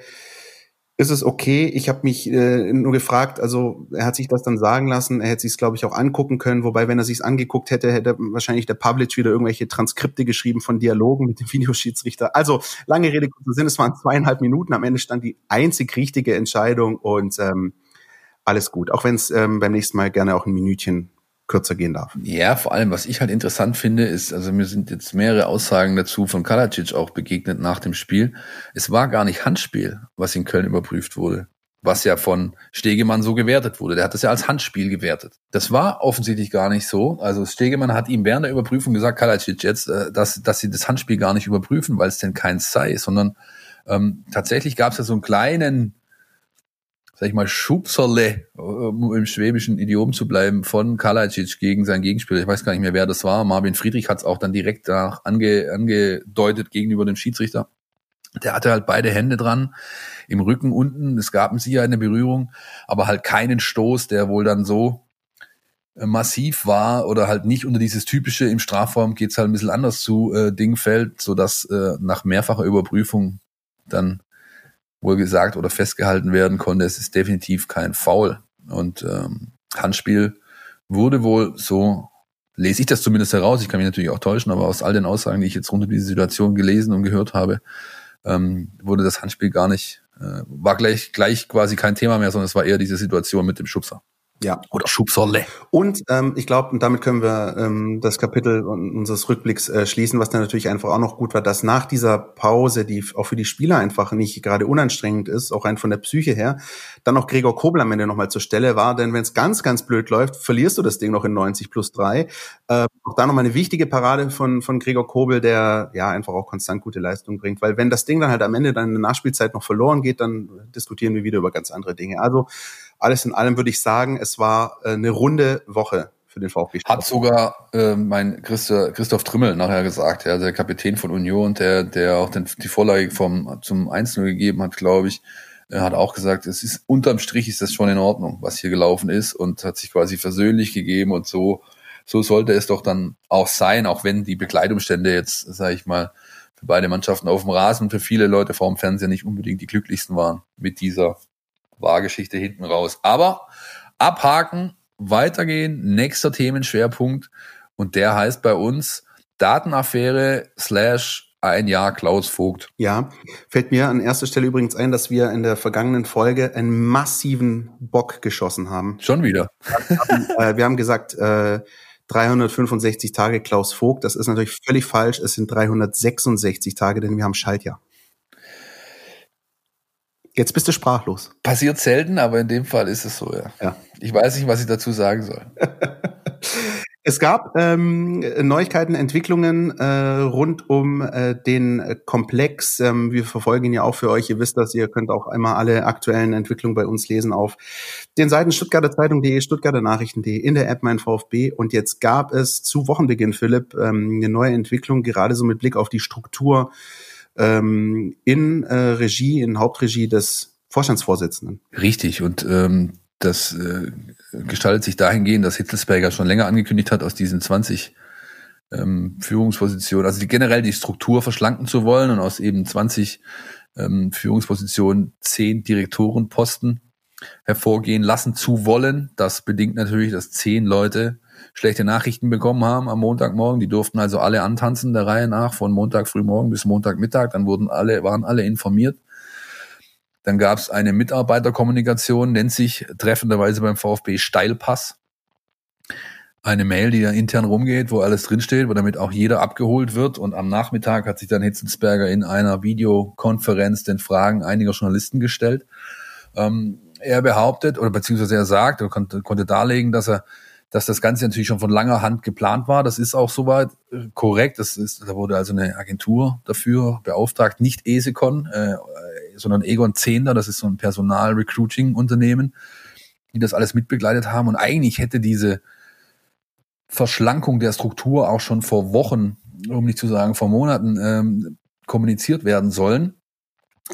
ist es okay. Ich habe mich äh, nur gefragt, also er hat sich das dann sagen lassen, er hätte sich es, glaube ich, auch angucken können, wobei, wenn er sich angeguckt hätte, hätte wahrscheinlich der Public wieder irgendwelche Transkripte geschrieben von Dialogen mit dem Videoschiedsrichter. Also lange Rede, kurzer Sinn, es waren zweieinhalb Minuten, am Ende stand die einzig richtige Entscheidung und ähm, alles gut. Auch wenn es ähm, beim nächsten Mal gerne auch ein Minütchen kürzer gehen darf. Ja, vor allem, was ich halt interessant finde, ist, also mir sind jetzt mehrere Aussagen dazu von Kalacic auch begegnet nach dem Spiel. Es war gar nicht Handspiel, was in Köln überprüft wurde. Was ja von Stegemann so gewertet wurde. Der hat das ja als Handspiel gewertet. Das war offensichtlich gar nicht so. Also Stegemann hat ihm während der Überprüfung gesagt, Kalacic jetzt, äh, dass, dass sie das Handspiel gar nicht überprüfen, weil es denn keins sei, sondern ähm, tatsächlich gab es ja so einen kleinen sag ich mal, Schubserle, um im schwäbischen Idiom zu bleiben, von Kalajic gegen seinen Gegenspieler. Ich weiß gar nicht mehr, wer das war. Marvin Friedrich hat es auch dann direkt danach ange, angedeutet gegenüber dem Schiedsrichter. Der hatte halt beide Hände dran, im Rücken unten. Es gab sicher eine Berührung, aber halt keinen Stoß, der wohl dann so äh, massiv war oder halt nicht unter dieses typische, im Strafraum geht's halt ein bisschen anders zu, äh, Ding fällt, sodass äh, nach mehrfacher Überprüfung dann wohl gesagt oder festgehalten werden konnte, es ist definitiv kein Foul. Und ähm, Handspiel wurde wohl so, lese ich das zumindest heraus, ich kann mich natürlich auch täuschen, aber aus all den Aussagen, die ich jetzt rund um diese Situation gelesen und gehört habe, ähm, wurde das Handspiel gar nicht, äh, war gleich, gleich quasi kein Thema mehr, sondern es war eher diese Situation mit dem Schubser. Ja. Oder Schubserle. Und ähm, ich glaube, damit können wir ähm, das Kapitel unseres Rückblicks äh, schließen, was dann natürlich einfach auch noch gut war, dass nach dieser Pause, die auch für die Spieler einfach nicht gerade unanstrengend ist, auch rein von der Psyche her, dann noch Gregor Kobel am Ende nochmal zur Stelle war. Denn wenn es ganz, ganz blöd läuft, verlierst du das Ding noch in 90 plus 3. Äh, auch da nochmal eine wichtige Parade von, von Gregor Kobel, der ja einfach auch konstant gute Leistung bringt. Weil wenn das Ding dann halt am Ende dann in der Nachspielzeit noch verloren geht, dann diskutieren wir wieder über ganz andere Dinge. Also alles in allem würde ich sagen, es war äh, eine runde Woche für den VfB. Hat sogar äh, mein Christa, Christoph Trümmel nachher gesagt, ja, der Kapitän von Union, der, der auch den, die Vorlage vom, zum 1-0 gegeben hat, glaube ich, er hat auch gesagt, es ist unterm Strich ist das schon in Ordnung, was hier gelaufen ist und hat sich quasi versöhnlich gegeben und so, so sollte es doch dann auch sein, auch wenn die Begleitumstände jetzt, sage ich mal, für beide Mannschaften auf dem Rasen für viele Leute vor dem Fernseher nicht unbedingt die glücklichsten waren mit dieser Wahrgeschichte hinten raus. Aber abhaken, weitergehen, nächster Themenschwerpunkt und der heißt bei uns Datenaffäre slash ein Jahr Klaus Vogt. Ja, fällt mir an erster Stelle übrigens ein, dass wir in der vergangenen Folge einen massiven Bock geschossen haben. Schon wieder. Wir haben, äh, wir haben gesagt, äh, 365 Tage Klaus Vogt. Das ist natürlich völlig falsch. Es sind 366 Tage, denn wir haben Schaltjahr. Jetzt bist du sprachlos. Passiert selten, aber in dem Fall ist es so, ja. Ja. Ich weiß nicht, was ich dazu sagen soll. Es gab ähm, Neuigkeiten, Entwicklungen äh, rund um äh, den Komplex. Ähm, wir verfolgen ihn ja auch für euch. Ihr wisst das, ihr könnt auch einmal alle aktuellen Entwicklungen bei uns lesen auf den Seiten Stuttgarter Zeitung.de, Stuttgarter Nachrichten.de, in der App Mein VfB. Und jetzt gab es zu Wochenbeginn, Philipp, ähm, eine neue Entwicklung, gerade so mit Blick auf die Struktur ähm, in äh, Regie, in Hauptregie des Vorstandsvorsitzenden. Richtig. Und ähm, das äh, gestaltet sich dahingehend, dass Hitzelsberger schon länger angekündigt hat, aus diesen 20 ähm, Führungspositionen, also die, generell die Struktur verschlanken zu wollen und aus eben 20 ähm, Führungspositionen 10 Direktorenposten hervorgehen lassen zu wollen. Das bedingt natürlich, dass 10 Leute schlechte Nachrichten bekommen haben am Montagmorgen. Die durften also alle antanzen der Reihe nach von Montag frühmorgen bis Montagmittag. Dann wurden alle, waren alle informiert. Dann gab es eine Mitarbeiterkommunikation, nennt sich treffenderweise beim VfB Steilpass. Eine Mail, die da intern rumgeht, wo alles drinsteht, wo damit auch jeder abgeholt wird. Und am Nachmittag hat sich dann Hitzensberger in einer Videokonferenz den Fragen einiger Journalisten gestellt. Ähm, er behauptet, oder beziehungsweise er sagt, er konnte, konnte darlegen, dass er dass das Ganze natürlich schon von langer Hand geplant war. Das ist auch soweit äh, korrekt. Das ist, da wurde also eine Agentur dafür beauftragt, nicht Esecon, äh, sondern Egon Zehnder, das ist so ein Personal-Recruiting-Unternehmen, die das alles mitbegleitet haben. Und eigentlich hätte diese Verschlankung der Struktur auch schon vor Wochen, um nicht zu sagen vor Monaten, ähm, kommuniziert werden sollen.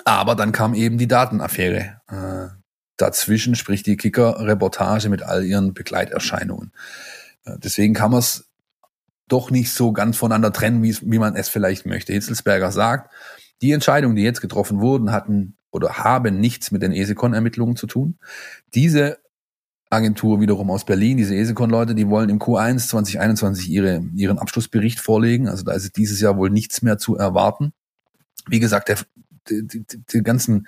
Aber dann kam eben die Datenaffäre. Äh, dazwischen, sprich die Kicker-Reportage mit all ihren Begleiterscheinungen. Äh, deswegen kann man es doch nicht so ganz voneinander trennen, wie man es vielleicht möchte. Hitzelsberger sagt, die Entscheidungen, die jetzt getroffen wurden, hatten oder haben nichts mit den ESECON-Ermittlungen zu tun. Diese Agentur wiederum aus Berlin, diese ESECON-Leute, die wollen im Q1 2021 ihre, ihren Abschlussbericht vorlegen. Also da ist dieses Jahr wohl nichts mehr zu erwarten. Wie gesagt, der, die, die, die ganzen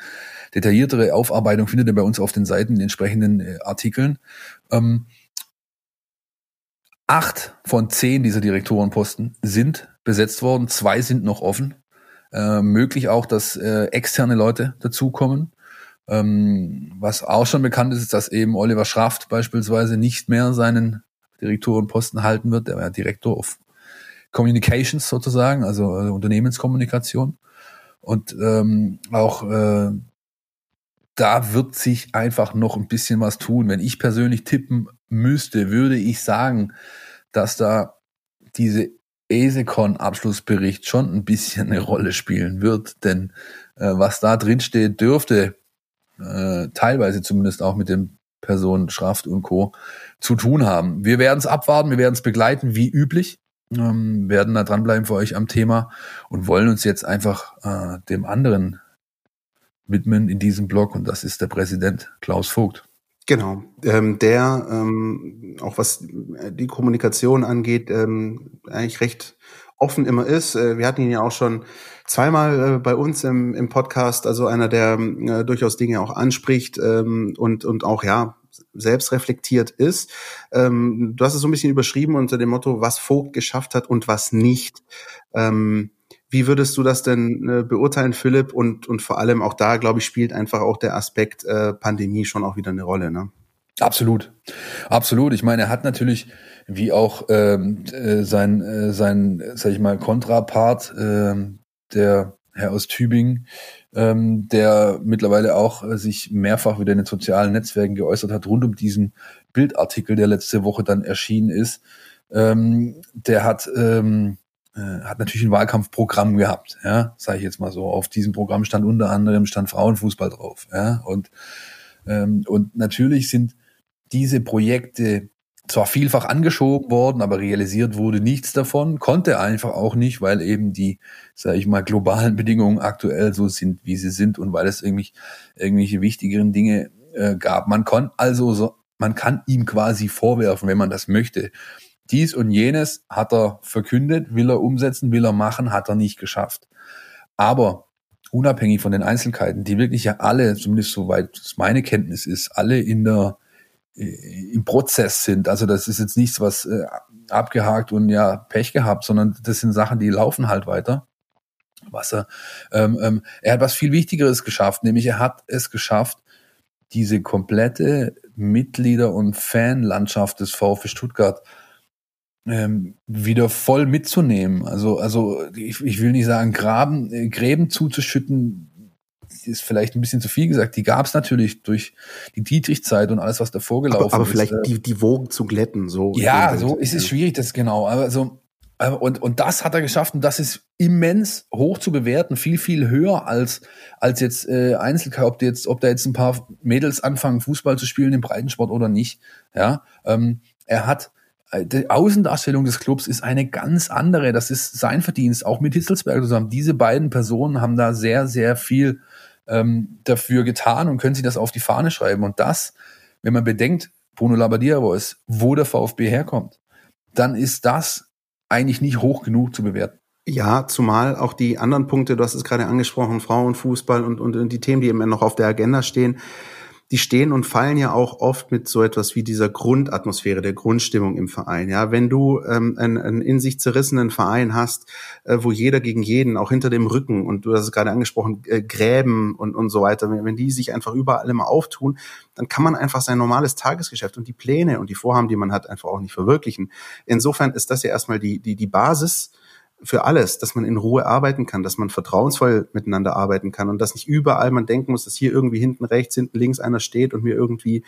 detailliertere Aufarbeitung findet ihr bei uns auf den Seiten, in entsprechenden äh, Artikeln. Ähm, acht von zehn dieser Direktorenposten sind besetzt worden, zwei sind noch offen. Äh, möglich auch, dass äh, externe Leute dazukommen. Ähm, was auch schon bekannt ist, ist, dass eben Oliver Schraft beispielsweise nicht mehr seinen Direktorenposten halten wird. Der war ja Direktor of Communications sozusagen, also äh, Unternehmenskommunikation. Und ähm, auch äh, da wird sich einfach noch ein bisschen was tun. Wenn ich persönlich tippen müsste, würde ich sagen, dass da diese ESECON-Abschlussbericht schon ein bisschen eine Rolle spielen wird. Denn äh, was da drin steht, dürfte äh, teilweise zumindest auch mit den Personen Schraft und Co. zu tun haben. Wir werden es abwarten, wir werden es begleiten, wie üblich ähm, werden da dranbleiben für euch am Thema und wollen uns jetzt einfach äh, dem anderen widmen in diesem Blog und das ist der Präsident Klaus Vogt. Genau, ähm, der ähm, auch was die Kommunikation angeht, ähm, eigentlich recht offen immer ist. Äh, wir hatten ihn ja auch schon zweimal äh, bei uns im, im Podcast, also einer, der äh, durchaus Dinge auch anspricht ähm, und, und auch ja selbst reflektiert ist. Ähm, du hast es so ein bisschen überschrieben unter dem Motto, was Vogt geschafft hat und was nicht. Ähm, wie würdest du das denn äh, beurteilen, Philipp? Und, und vor allem auch da, glaube ich, spielt einfach auch der Aspekt äh, Pandemie schon auch wieder eine Rolle, ne? Absolut, absolut. Ich meine, er hat natürlich, wie auch ähm, äh, sein, äh, sein, sag ich mal, Kontrapart, äh, der Herr aus Tübingen, ähm, der mittlerweile auch äh, sich mehrfach wieder in den sozialen Netzwerken geäußert hat, rund um diesen Bildartikel, der letzte Woche dann erschienen ist. Ähm, der hat ähm, äh, hat natürlich ein Wahlkampfprogramm gehabt, ja, sage ich jetzt mal so. Auf diesem Programm stand unter anderem stand Frauenfußball drauf, ja, und ähm, und natürlich sind diese Projekte zwar vielfach angeschoben worden, aber realisiert wurde nichts davon, konnte einfach auch nicht, weil eben die, sage ich mal, globalen Bedingungen aktuell so sind, wie sie sind und weil es irgendwie irgendwelche wichtigeren Dinge äh, gab. Man kann also so, man kann ihm quasi vorwerfen, wenn man das möchte, dies und jenes hat er verkündet, will er umsetzen, will er machen, hat er nicht geschafft. Aber unabhängig von den Einzelheiten, die wirklich ja alle, zumindest soweit es meine Kenntnis ist, alle in der im Prozess sind. Also das ist jetzt nichts, was äh, abgehakt und ja Pech gehabt, sondern das sind Sachen, die laufen halt weiter. Was er, ähm, ähm, er hat was viel Wichtigeres geschafft, nämlich er hat es geschafft, diese komplette Mitglieder- und Fanlandschaft des VfB Stuttgart ähm, wieder voll mitzunehmen. Also, also ich, ich will nicht sagen, Graben, äh, Gräben zuzuschütten, ist vielleicht ein bisschen zu viel gesagt. Die gab es natürlich durch die Dietrich-Zeit und alles, was davor gelaufen aber, aber ist. Aber vielleicht äh, die, die Wogen zu glätten, so. Ja, so ist es schwierig, das genau. Aber so, und, und das hat er geschafft und das ist immens hoch zu bewerten, viel, viel höher als, als jetzt äh, Einzelkörper, ob, jetzt, ob da jetzt ein paar Mädels anfangen, Fußball zu spielen im Breitensport oder nicht. Ja, ähm, er hat äh, die Außendarstellung des Clubs ist eine ganz andere. Das ist sein Verdienst, auch mit Hitzelsberg zusammen. Diese beiden Personen haben da sehr, sehr viel ähm, dafür getan und können sich das auf die Fahne schreiben. Und das, wenn man bedenkt, Bruno Labbadia ist, wo der VfB herkommt, dann ist das eigentlich nicht hoch genug zu bewerten. Ja, zumal auch die anderen Punkte, du hast es gerade angesprochen, Frauenfußball und, und die Themen, die eben noch auf der Agenda stehen, die stehen und fallen ja auch oft mit so etwas wie dieser Grundatmosphäre, der Grundstimmung im Verein. Ja, wenn du ähm, einen, einen in sich zerrissenen Verein hast, äh, wo jeder gegen jeden, auch hinter dem Rücken, und du hast es gerade angesprochen, äh, Gräben und, und so weiter, wenn, die sich einfach überall immer auftun, dann kann man einfach sein normales Tagesgeschäft und die Pläne und die Vorhaben, die man hat, einfach auch nicht verwirklichen. Insofern ist das ja erstmal die, die, die Basis für alles, dass man in Ruhe arbeiten kann, dass man vertrauensvoll miteinander arbeiten kann und dass nicht überall man denken muss, dass hier irgendwie hinten rechts, hinten links einer steht und mir irgendwie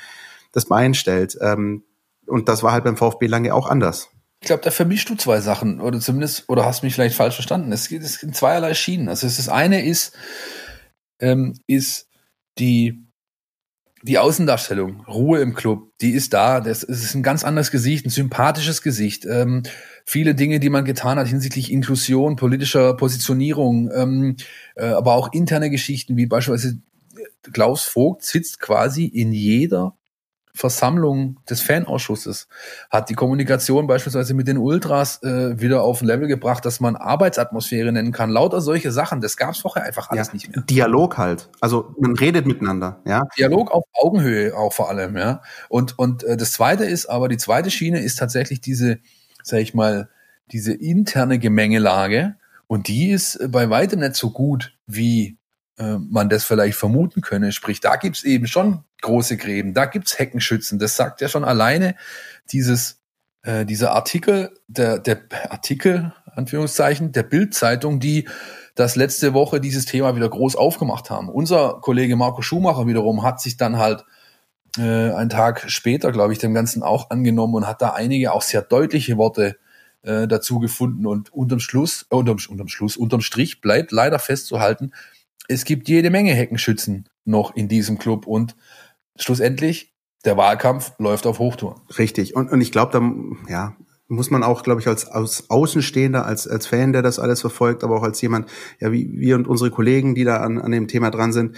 das Bein stellt. Ähm, und das war halt beim VfB lange auch anders. Ich glaube, da vermischst du zwei Sachen oder zumindest, oder hast mich vielleicht falsch verstanden. Es geht, gibt zweierlei Schienen. Also das eine ist, ähm, ist die die Außendarstellung, Ruhe im Club, die ist da. Das ist ein ganz anderes Gesicht, ein sympathisches Gesicht. Ähm, viele Dinge, die man getan hat hinsichtlich Inklusion, politischer Positionierung, ähm, äh, aber auch interne Geschichten, wie beispielsweise Klaus Vogt sitzt quasi in jeder Versammlung des Fanausschusses, hat die Kommunikation beispielsweise mit den Ultras äh, wieder auf ein Level gebracht, dass man Arbeitsatmosphäre nennen kann. Lauter solche Sachen, das gab es vorher einfach alles ja, nicht mehr. Dialog halt. Also man redet miteinander, ja. Dialog auf Augenhöhe auch vor allem, ja. Und, und äh, das zweite ist aber, die zweite Schiene ist tatsächlich diese, sag ich mal, diese interne Gemengelage. Und die ist bei weitem nicht so gut, wie äh, man das vielleicht vermuten könne. Sprich, da gibt's eben schon große Gräben, da gibt's Heckenschützen. Das sagt ja schon alleine dieses, äh, dieser Artikel, der, der Artikel, Anführungszeichen, der Bildzeitung, die das letzte Woche dieses Thema wieder groß aufgemacht haben. Unser Kollege Marco Schumacher wiederum hat sich dann halt äh, einen Tag später, glaube ich, dem Ganzen auch angenommen und hat da einige auch sehr deutliche Worte äh, dazu gefunden. Und unterm Schluss, äh, unterm, unterm Schluss, unterm Strich bleibt leider festzuhalten, es gibt jede Menge Heckenschützen noch in diesem Club und schlussendlich der Wahlkampf läuft auf Hochtouren. Richtig. Und, und ich glaube, da ja, muss man auch, glaube ich, als, als Außenstehender, als, als Fan, der das alles verfolgt, aber auch als jemand, ja, wie wir und unsere Kollegen, die da an, an dem Thema dran sind,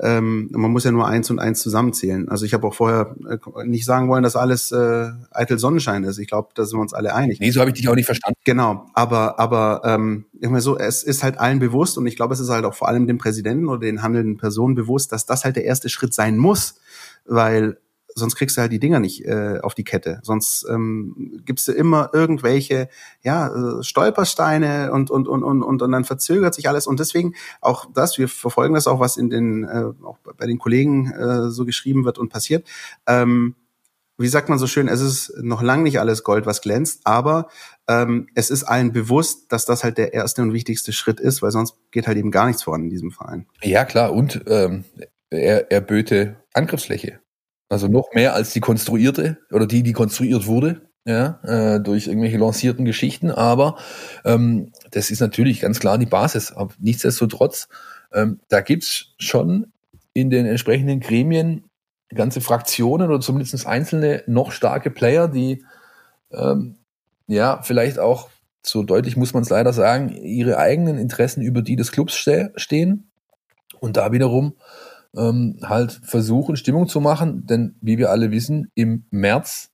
ähm, man muss ja nur eins und eins zusammenzählen. Also ich habe auch vorher äh, nicht sagen wollen, dass alles äh, eitel Sonnenschein ist. Ich glaube, da sind wir uns alle einig. Nee, so habe ich dich auch nicht verstanden. Genau, aber aber ähm, immer so, es ist halt allen bewusst und ich glaube, es ist halt auch vor allem dem Präsidenten oder den handelnden Personen bewusst, dass das halt der erste Schritt sein muss, weil sonst kriegst du halt die Dinger nicht äh, auf die Kette. Sonst ähm, gibst du immer irgendwelche ja, äh, Stolpersteine und, und, und, und, und, und dann verzögert sich alles. Und deswegen auch das, wir verfolgen das auch, was in den, äh, auch bei den Kollegen äh, so geschrieben wird und passiert. Ähm, wie sagt man so schön, es ist noch lang nicht alles Gold, was glänzt, aber ähm, es ist allen bewusst, dass das halt der erste und wichtigste Schritt ist, weil sonst geht halt eben gar nichts voran in diesem Verein. Ja, klar, und ähm, er, er böte Angriffsfläche. Also noch mehr als die konstruierte oder die, die konstruiert wurde, ja, äh, durch irgendwelche lancierten Geschichten. Aber ähm, das ist natürlich ganz klar die Basis. Aber nichtsdestotrotz, ähm, da gibt's schon in den entsprechenden Gremien ganze Fraktionen oder zumindest einzelne noch starke Player, die ähm, ja vielleicht auch, so deutlich muss man es leider sagen, ihre eigenen Interessen über die des Clubs ste stehen und da wiederum ähm, halt versuchen, Stimmung zu machen, denn wie wir alle wissen, im März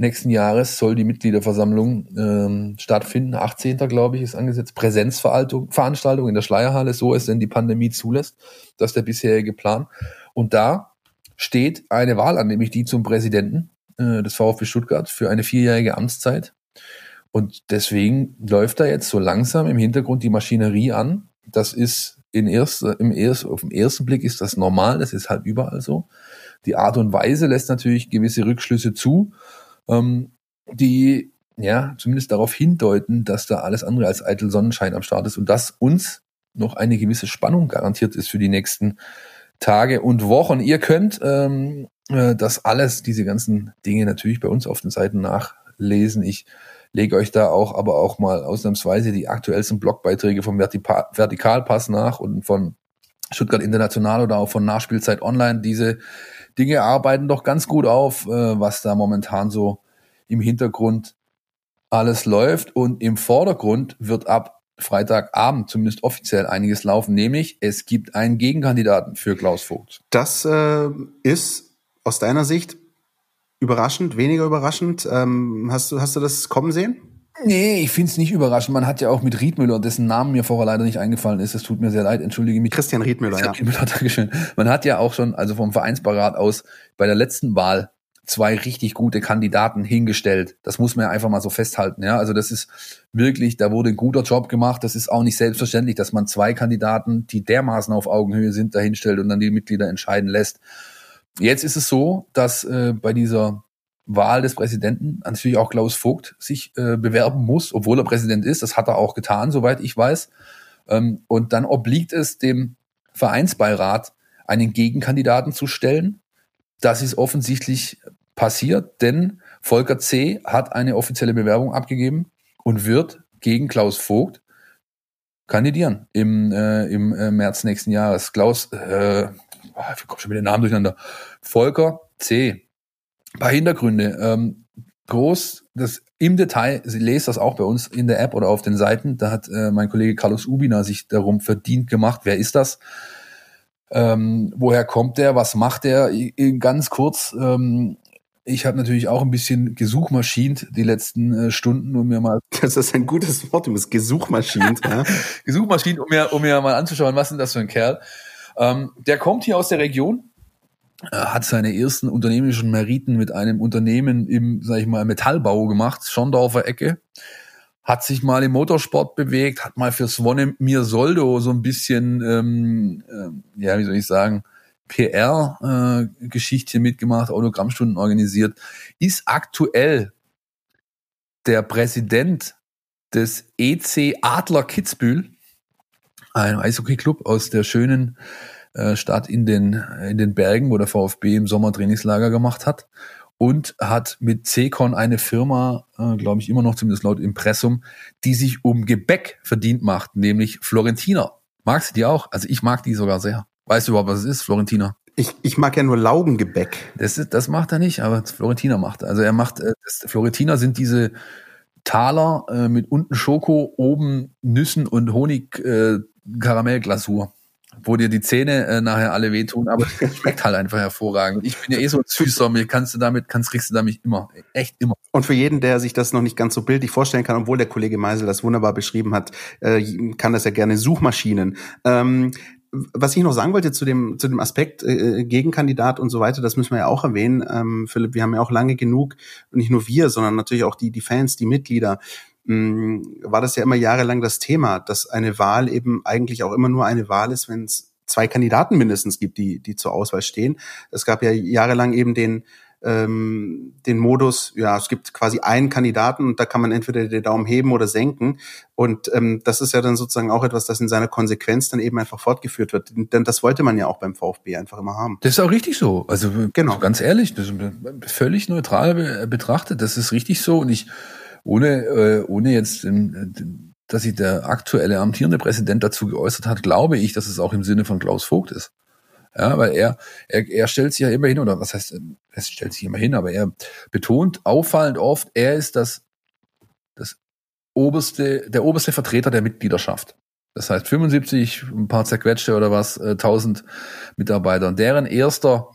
nächsten Jahres soll die Mitgliederversammlung ähm, stattfinden. 18. glaube ich ist angesetzt. Präsenzveranstaltung in der Schleierhalle, so es denn die Pandemie zulässt. Das ist der bisherige Plan. Und da steht eine Wahl an, nämlich die zum Präsidenten äh, des VfB Stuttgart für eine vierjährige Amtszeit. Und deswegen läuft da jetzt so langsam im Hintergrund die Maschinerie an. Das ist in erster, im erst, auf den ersten Blick ist das normal, das ist halt überall so. Die Art und Weise lässt natürlich gewisse Rückschlüsse zu, ähm, die ja zumindest darauf hindeuten, dass da alles andere als eitel Sonnenschein am Start ist und dass uns noch eine gewisse Spannung garantiert ist für die nächsten Tage und Wochen. Ihr könnt ähm, äh, das alles, diese ganzen Dinge natürlich bei uns auf den Seiten nachlesen. Ich lege euch da auch aber auch mal ausnahmsweise die aktuellsten Blogbeiträge vom Vertikalpass nach und von Stuttgart International oder auch von Nachspielzeit Online. Diese Dinge arbeiten doch ganz gut auf, äh, was da momentan so im Hintergrund alles läuft. Und im Vordergrund wird ab Freitagabend zumindest offiziell einiges laufen, nämlich es gibt einen Gegenkandidaten für Klaus Vogt. Das äh, ist aus deiner Sicht überraschend, weniger überraschend. Ähm, hast, du, hast du das kommen sehen? Nee, ich finde es nicht überraschend. Man hat ja auch mit Riedmüller, dessen Namen mir vorher leider nicht eingefallen ist, es tut mir sehr leid, entschuldige mich. Christian Riedmüller, Christian ja. Riedmüller, Dankeschön. Man hat ja auch schon, also vom Vereinsparat aus, bei der letzten Wahl zwei richtig gute Kandidaten hingestellt. Das muss man ja einfach mal so festhalten. Ja, also das ist wirklich, da wurde ein guter Job gemacht. Das ist auch nicht selbstverständlich, dass man zwei Kandidaten, die dermaßen auf Augenhöhe sind, dahinstellt und dann die Mitglieder entscheiden lässt. Jetzt ist es so, dass äh, bei dieser Wahl des Präsidenten natürlich auch Klaus Vogt sich äh, bewerben muss, obwohl er Präsident ist. Das hat er auch getan, soweit ich weiß. Ähm, und dann obliegt es dem Vereinsbeirat, einen Gegenkandidaten zu stellen. Das ist offensichtlich passiert, denn Volker C. hat eine offizielle Bewerbung abgegeben und wird gegen Klaus Vogt kandidieren im, äh, im äh, März nächsten Jahres. Klaus, äh, oh, ich komme schon mit den Namen durcheinander. Volker C. Ein paar Hintergründe. Ähm, groß, das im Detail, Sie lest das auch bei uns in der App oder auf den Seiten. Da hat äh, mein Kollege Carlos Ubina sich darum verdient gemacht. Wer ist das? Ähm, woher kommt der? Was macht der? Ganz kurz, ähm, ich habe natürlich auch ein bisschen gesuchmaschint die letzten äh, Stunden, um mir mal. Das ist ein gutes Wort, du bist gesuchmaschint. ja. gesuchmaschint, um mir, um mir mal anzuschauen, was ist denn das für ein Kerl. Ähm, der kommt hier aus der Region, äh, hat seine ersten unternehmerischen Meriten mit einem Unternehmen im, sag ich mal, Metallbau gemacht, Schondorfer Ecke. Hat sich mal im Motorsport bewegt, hat mal für Swanne Mir Soldo so ein bisschen, ähm, äh, ja, wie soll ich sagen, PR-Geschichte äh, mitgemacht, Autogrammstunden organisiert, ist aktuell der Präsident des EC Adler Kitzbühel, ein Eishockey-Club aus der schönen äh, Stadt in den, in den Bergen, wo der VfB im Sommer Trainingslager gemacht hat und hat mit Cecon eine Firma, äh, glaube ich immer noch zumindest laut Impressum, die sich um Gebäck verdient macht, nämlich Florentiner. Magst du die auch? Also ich mag die sogar sehr. Weißt du überhaupt, was es ist, Florentiner? Ich, ich mag ja nur Laugengebäck. Das, ist, das macht er nicht, aber Florentiner macht. Also er macht, äh, das, Florentiner sind diese Taler äh, mit unten Schoko, oben Nüssen und Honig äh, Karamellglasur wo dir die Zähne äh, nachher alle wehtun, aber es schmeckt halt einfach hervorragend. Ich bin ja eh so süßer, mir kannst du damit, kannst, kriegst du damit immer, echt immer. Und für jeden, der sich das noch nicht ganz so bildlich vorstellen kann, obwohl der Kollege Meisel das wunderbar beschrieben hat, äh, kann das ja gerne Suchmaschinen. Ähm, was ich noch sagen wollte zu dem, zu dem Aspekt äh, Gegenkandidat und so weiter, das müssen wir ja auch erwähnen. Ähm, Philipp, wir haben ja auch lange genug, nicht nur wir, sondern natürlich auch die, die Fans, die Mitglieder, war das ja immer jahrelang das Thema, dass eine Wahl eben eigentlich auch immer nur eine Wahl ist, wenn es zwei Kandidaten mindestens gibt, die, die zur Auswahl stehen. Es gab ja jahrelang eben den, ähm, den Modus, ja, es gibt quasi einen Kandidaten und da kann man entweder den Daumen heben oder senken. Und ähm, das ist ja dann sozusagen auch etwas, das in seiner Konsequenz dann eben einfach fortgeführt wird. Denn das wollte man ja auch beim VfB einfach immer haben. Das ist auch richtig so. Also genau. ganz ehrlich, das ist völlig neutral betrachtet. Das ist richtig so. Und ich, ohne, äh, ohne jetzt dass sich der aktuelle amtierende Präsident dazu geäußert hat, glaube ich, dass es auch im Sinne von Klaus Vogt ist. Ja, weil er, er, er stellt sich ja immer hin, oder was heißt, er stellt sich immer hin, aber er betont auffallend oft, er ist das, das oberste, der oberste Vertreter der Mitgliedschaft. Das heißt 75, ein paar zerquetschte oder was, äh, 1000 Mitarbeiter. Und deren erster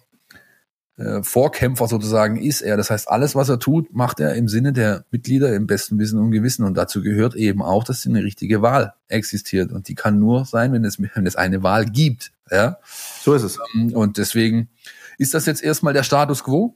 äh, Vorkämpfer sozusagen ist er. Das heißt, alles, was er tut, macht er im Sinne der Mitglieder im besten Wissen und Gewissen. Und dazu gehört eben auch, dass eine richtige Wahl existiert. Und die kann nur sein, wenn es, wenn es eine Wahl gibt. Ja? So ist es. Ähm, und deswegen ist das jetzt erstmal der Status quo.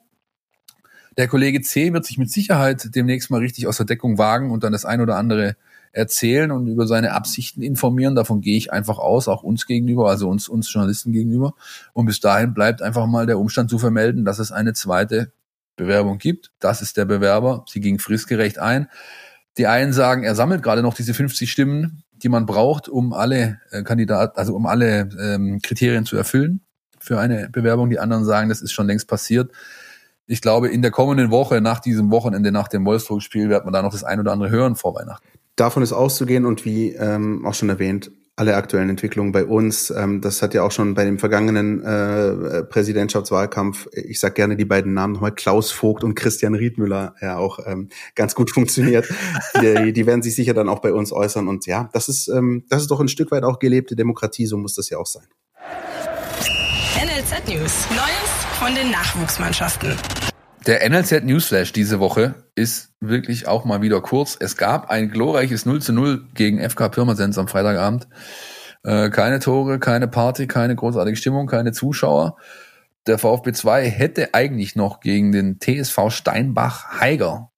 Der Kollege C wird sich mit Sicherheit demnächst mal richtig aus der Deckung wagen und dann das ein oder andere erzählen und über seine Absichten informieren. Davon gehe ich einfach aus, auch uns gegenüber, also uns, uns Journalisten gegenüber. Und bis dahin bleibt einfach mal der Umstand zu vermelden, dass es eine zweite Bewerbung gibt. Das ist der Bewerber. Sie ging fristgerecht ein. Die einen sagen, er sammelt gerade noch diese 50 Stimmen die man braucht, um alle äh, Kandidaten, also um alle ähm, Kriterien zu erfüllen für eine Bewerbung. Die anderen sagen, das ist schon längst passiert. Ich glaube, in der kommenden Woche, nach diesem Wochenende, nach dem Wolfsburg-Spiel, wird man da noch das ein oder andere hören vor Weihnachten. Davon ist auszugehen und wie ähm, auch schon erwähnt, alle aktuellen Entwicklungen bei uns. Ähm, das hat ja auch schon bei dem vergangenen äh, Präsidentschaftswahlkampf, ich sage gerne die beiden Namen nochmal, Klaus Vogt und Christian Riedmüller, ja auch ähm, ganz gut funktioniert. die, die werden sich sicher dann auch bei uns äußern. Und ja, das ist, ähm, das ist doch ein Stück weit auch gelebte Demokratie, so muss das ja auch sein. NLZ News, Neues von den Nachwuchsmannschaften. Der NLZ Newsflash diese Woche ist wirklich auch mal wieder kurz. Es gab ein glorreiches 0 zu 0 gegen FK Pirmasens am Freitagabend. Äh, keine Tore, keine Party, keine großartige Stimmung, keine Zuschauer. Der VfB 2 hätte eigentlich noch gegen den TSV Steinbach Heiger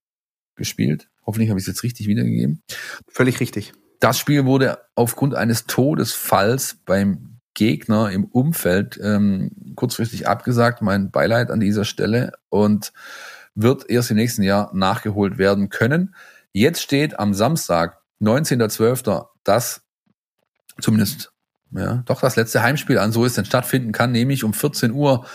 gespielt. Hoffentlich habe ich es jetzt richtig wiedergegeben. Völlig richtig. Das Spiel wurde aufgrund eines Todesfalls beim Gegner im Umfeld ähm, kurzfristig abgesagt. Mein Beileid an dieser Stelle und wird erst im nächsten Jahr nachgeholt werden können. Jetzt steht am Samstag, 19.12., das zumindest, ja, doch das letzte Heimspiel an, so es denn stattfinden kann, nämlich um 14 Uhr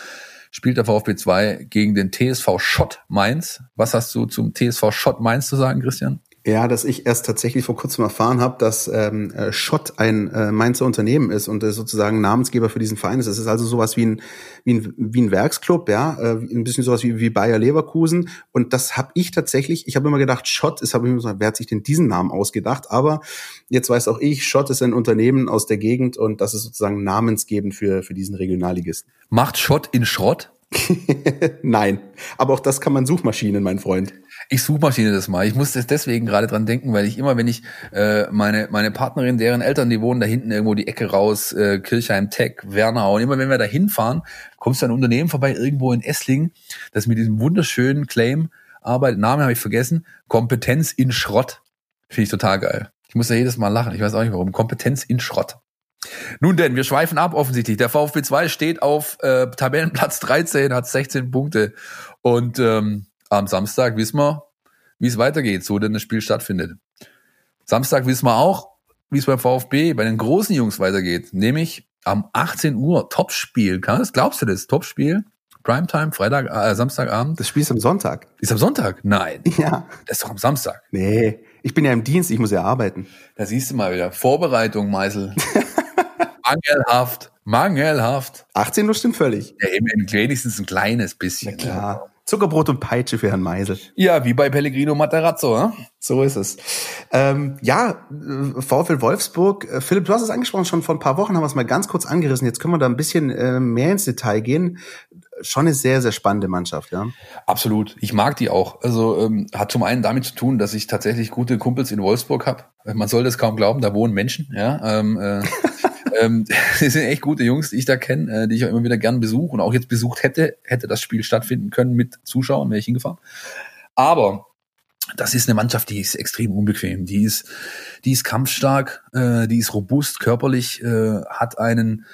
spielt der VfB 2 gegen den TSV Schott Mainz. Was hast du zum TSV Schott Mainz zu sagen, Christian? Ja, dass ich erst tatsächlich vor kurzem erfahren habe, dass ähm, äh, Schott ein äh, Mainzer Unternehmen ist und äh, sozusagen Namensgeber für diesen Verein ist. Es ist also sowas wie ein, wie ein, wie ein Werksclub, ja, äh, ein bisschen sowas wie, wie Bayer Leverkusen. Und das habe ich tatsächlich, ich habe immer gedacht, Schott ist, habe ich immer gesagt, wer hat sich denn diesen Namen ausgedacht? Aber jetzt weiß auch ich, Schott ist ein Unternehmen aus der Gegend und das ist sozusagen namensgebend für, für diesen Regionalligisten. Macht Schott in Schrott? Nein, aber auch das kann man Suchmaschinen, mein Freund. Ich Suchmaschine das mal. Ich muss das deswegen gerade dran denken, weil ich immer, wenn ich äh, meine meine Partnerin, deren Eltern, die wohnen da hinten irgendwo die Ecke raus, äh, Kirchheim Tech, Wernau, und immer wenn wir da hinfahren, kommst du an ein Unternehmen vorbei irgendwo in Esslingen, das mit diesem wunderschönen Claim arbeitet. Namen habe ich vergessen. Kompetenz in Schrott. Finde ich total geil. Ich muss da jedes Mal lachen. Ich weiß auch nicht warum. Kompetenz in Schrott. Nun denn, wir schweifen ab offensichtlich. Der VfB 2 steht auf äh, Tabellenplatz 13, hat 16 Punkte. Und ähm, am Samstag wissen wir, wie es weitergeht, so denn das Spiel stattfindet. Samstag wissen wir auch, wie es beim VfB, bei den großen Jungs weitergeht. Nämlich am 18 Uhr Topspiel. Das glaubst du das? Topspiel? Primetime, Freitag, äh, Samstagabend? Das Spiel ist am Sonntag. Ist am Sonntag? Nein. Ja. Das ist doch am Samstag. Nee. Ich bin ja im Dienst, ich muss ja arbeiten. Da siehst du mal wieder. Vorbereitung, Meisel. Mangelhaft. Mangelhaft. 18 Uhr stimmt völlig. Ja, eben wenigstens ein kleines bisschen. Ja, klar. Zuckerbrot und Peitsche für Herrn Meisel. Ja, wie bei Pellegrino Materazzo, ne? So ist es. Ähm, ja, äh, VfL Wolfsburg. Äh, Philipp, du hast es angesprochen, schon vor ein paar Wochen haben wir es mal ganz kurz angerissen. Jetzt können wir da ein bisschen äh, mehr ins Detail gehen. Schon eine sehr, sehr spannende Mannschaft, ja. Absolut. Ich mag die auch. Also ähm, hat zum einen damit zu tun, dass ich tatsächlich gute Kumpels in Wolfsburg habe. Man soll das kaum glauben, da wohnen Menschen, ja. Ähm, äh, Ähm, die sind echt gute Jungs, die ich da kenne, äh, die ich auch immer wieder gern besuche und auch jetzt besucht hätte, hätte das Spiel stattfinden können mit Zuschauern, wäre ich hingefahren. Aber das ist eine Mannschaft, die ist extrem unbequem. Die ist, die ist kampfstark, äh, die ist robust, körperlich, äh, hat einen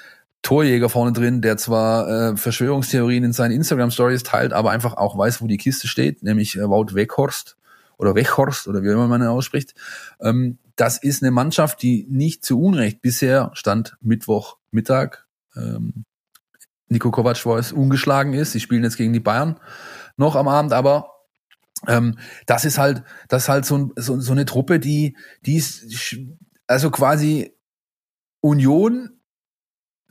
Torjäger vorne drin, der zwar äh, Verschwörungstheorien in seinen Instagram Stories teilt, aber einfach auch weiß, wo die Kiste steht, nämlich äh, Wout Weghorst oder Wechhorst oder wie immer man ihn ausspricht. Ähm, das ist eine Mannschaft, die nicht zu Unrecht bisher stand Mittwochmittag. Ähm, Nico Kovac war es ungeschlagen ist. Sie spielen jetzt gegen die Bayern noch am Abend, aber ähm, das ist halt, das ist halt so, so, so eine Truppe, die, die ist, also quasi Union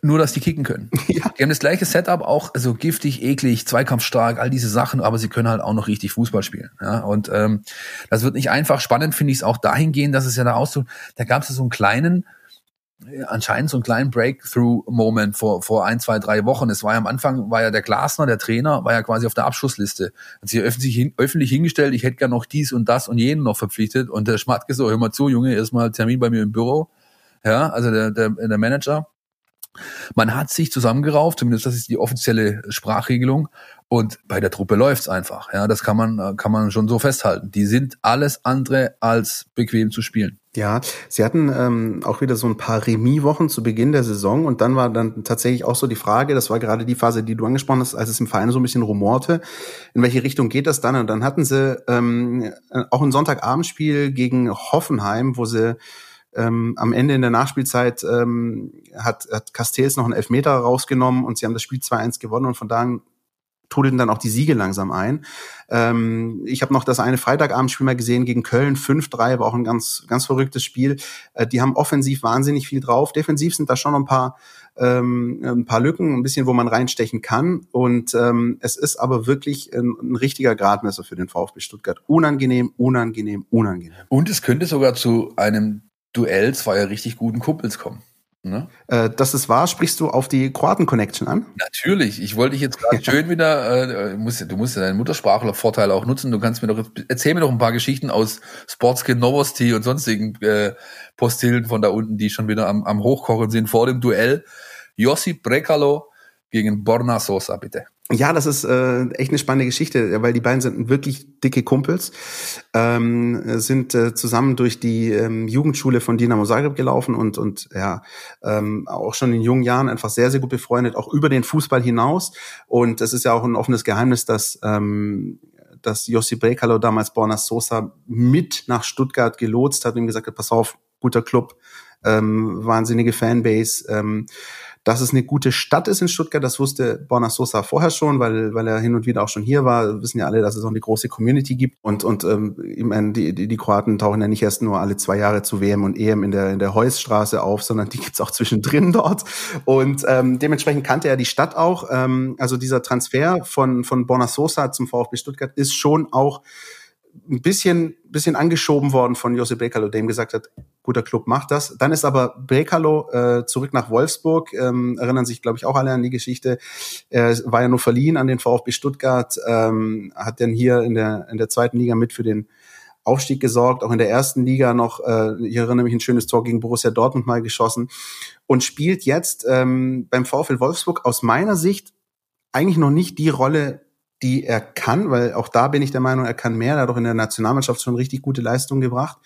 nur, dass die kicken können. Ja. Die haben das gleiche Setup, auch also giftig, eklig, zweikampfstark, all diese Sachen, aber sie können halt auch noch richtig Fußball spielen. Ja, und ähm, das wird nicht einfach. Spannend finde ich es auch dahingehend, dass es ja da aussieht, da gab es ja so einen kleinen, äh, anscheinend so einen kleinen Breakthrough-Moment vor, vor ein, zwei, drei Wochen. Es war ja am Anfang, war ja der Glasner, der Trainer, war ja quasi auf der Abschussliste. Hat sich öffentlich, hin, öffentlich hingestellt, ich hätte gern noch dies und das und jenen noch verpflichtet. Und der Schmatke so, hör mal zu, Junge, erstmal Termin bei mir im Büro. Ja, also der, der, der Manager. Man hat sich zusammengerauft, zumindest das ist die offizielle Sprachregelung. Und bei der Truppe läuft's einfach. Ja, das kann man, kann man schon so festhalten. Die sind alles andere als bequem zu spielen. Ja, sie hatten ähm, auch wieder so ein paar Remis-Wochen zu Beginn der Saison und dann war dann tatsächlich auch so die Frage, das war gerade die Phase, die du angesprochen hast, als es im Verein so ein bisschen rumorte, in welche Richtung geht das dann? Und dann hatten sie ähm, auch ein Sonntagabendspiel gegen Hoffenheim, wo sie ähm, am Ende in der Nachspielzeit ähm, hat, hat Castells noch einen Elfmeter rausgenommen und sie haben das Spiel 2-1 gewonnen und von da an trudelten dann auch die Siege langsam ein. Ähm, ich habe noch das eine Freitagabendspiel mal gesehen gegen Köln, 5-3, war auch ein ganz, ganz verrücktes Spiel. Äh, die haben offensiv wahnsinnig viel drauf. Defensiv sind da schon ein paar, ähm, ein paar Lücken, ein bisschen, wo man reinstechen kann. Und ähm, es ist aber wirklich ein, ein richtiger Gradmesser für den VfB Stuttgart. Unangenehm, unangenehm, unangenehm. Und es könnte sogar zu einem Duell zweier richtig guten Kumpels kommen. Ne? Äh, dass es war, sprichst du auf die Kroaten-Connection an? Natürlich. Ich wollte dich jetzt gerade schön wieder, äh, musst, du musst ja deinen Muttersprachler-Vorteil auch nutzen. Du kannst mir doch, erzähl mir doch ein paar Geschichten aus Sportskin Novosti und sonstigen äh, Postillen von da unten, die schon wieder am, am Hochkochen sind vor dem Duell. Josip Brekalo gegen Borna Sosa, bitte. Ja, das ist äh, echt eine spannende Geschichte, weil die beiden sind wirklich dicke Kumpels, ähm, sind äh, zusammen durch die ähm, Jugendschule von Dinamo Zagreb gelaufen und und ja ähm, auch schon in jungen Jahren einfach sehr sehr gut befreundet, auch über den Fußball hinaus. Und es ist ja auch ein offenes Geheimnis, dass ähm, dass Jossi Brekalo damals Borna Sosa mit nach Stuttgart gelotst hat und ihm gesagt hat, pass auf, guter Club, ähm, wahnsinnige Fanbase. Ähm, dass es eine gute Stadt ist in Stuttgart, das wusste Borna Sosa vorher schon, weil, weil er hin und wieder auch schon hier war. Wir wissen ja alle, dass es auch eine große Community gibt. Und, und ähm, ich meine, die, die, die Kroaten tauchen ja nicht erst nur alle zwei Jahre zu WM und EM in der, in der Heusstraße auf, sondern die gibt's auch zwischendrin dort. Und ähm, dementsprechend kannte er die Stadt auch. Ähm, also dieser Transfer von, von Borna Sosa zum VfB Stuttgart ist schon auch ein bisschen, bisschen angeschoben worden von Josep Brekalo, der ihm gesagt hat, guter Club macht das. Dann ist aber Brekalo äh, zurück nach Wolfsburg, ähm, erinnern sich, glaube ich, auch alle an die Geschichte. Er war ja nur verliehen an den VfB Stuttgart, ähm, hat dann hier in der, in der zweiten Liga mit für den Aufstieg gesorgt, auch in der ersten Liga noch, äh, ich erinnere mich, ein schönes Tor gegen Borussia Dortmund mal geschossen und spielt jetzt ähm, beim VfL Wolfsburg aus meiner Sicht eigentlich noch nicht die Rolle, die er kann, weil auch da bin ich der Meinung, er kann mehr. Er hat auch in der Nationalmannschaft schon richtig gute Leistungen gebracht.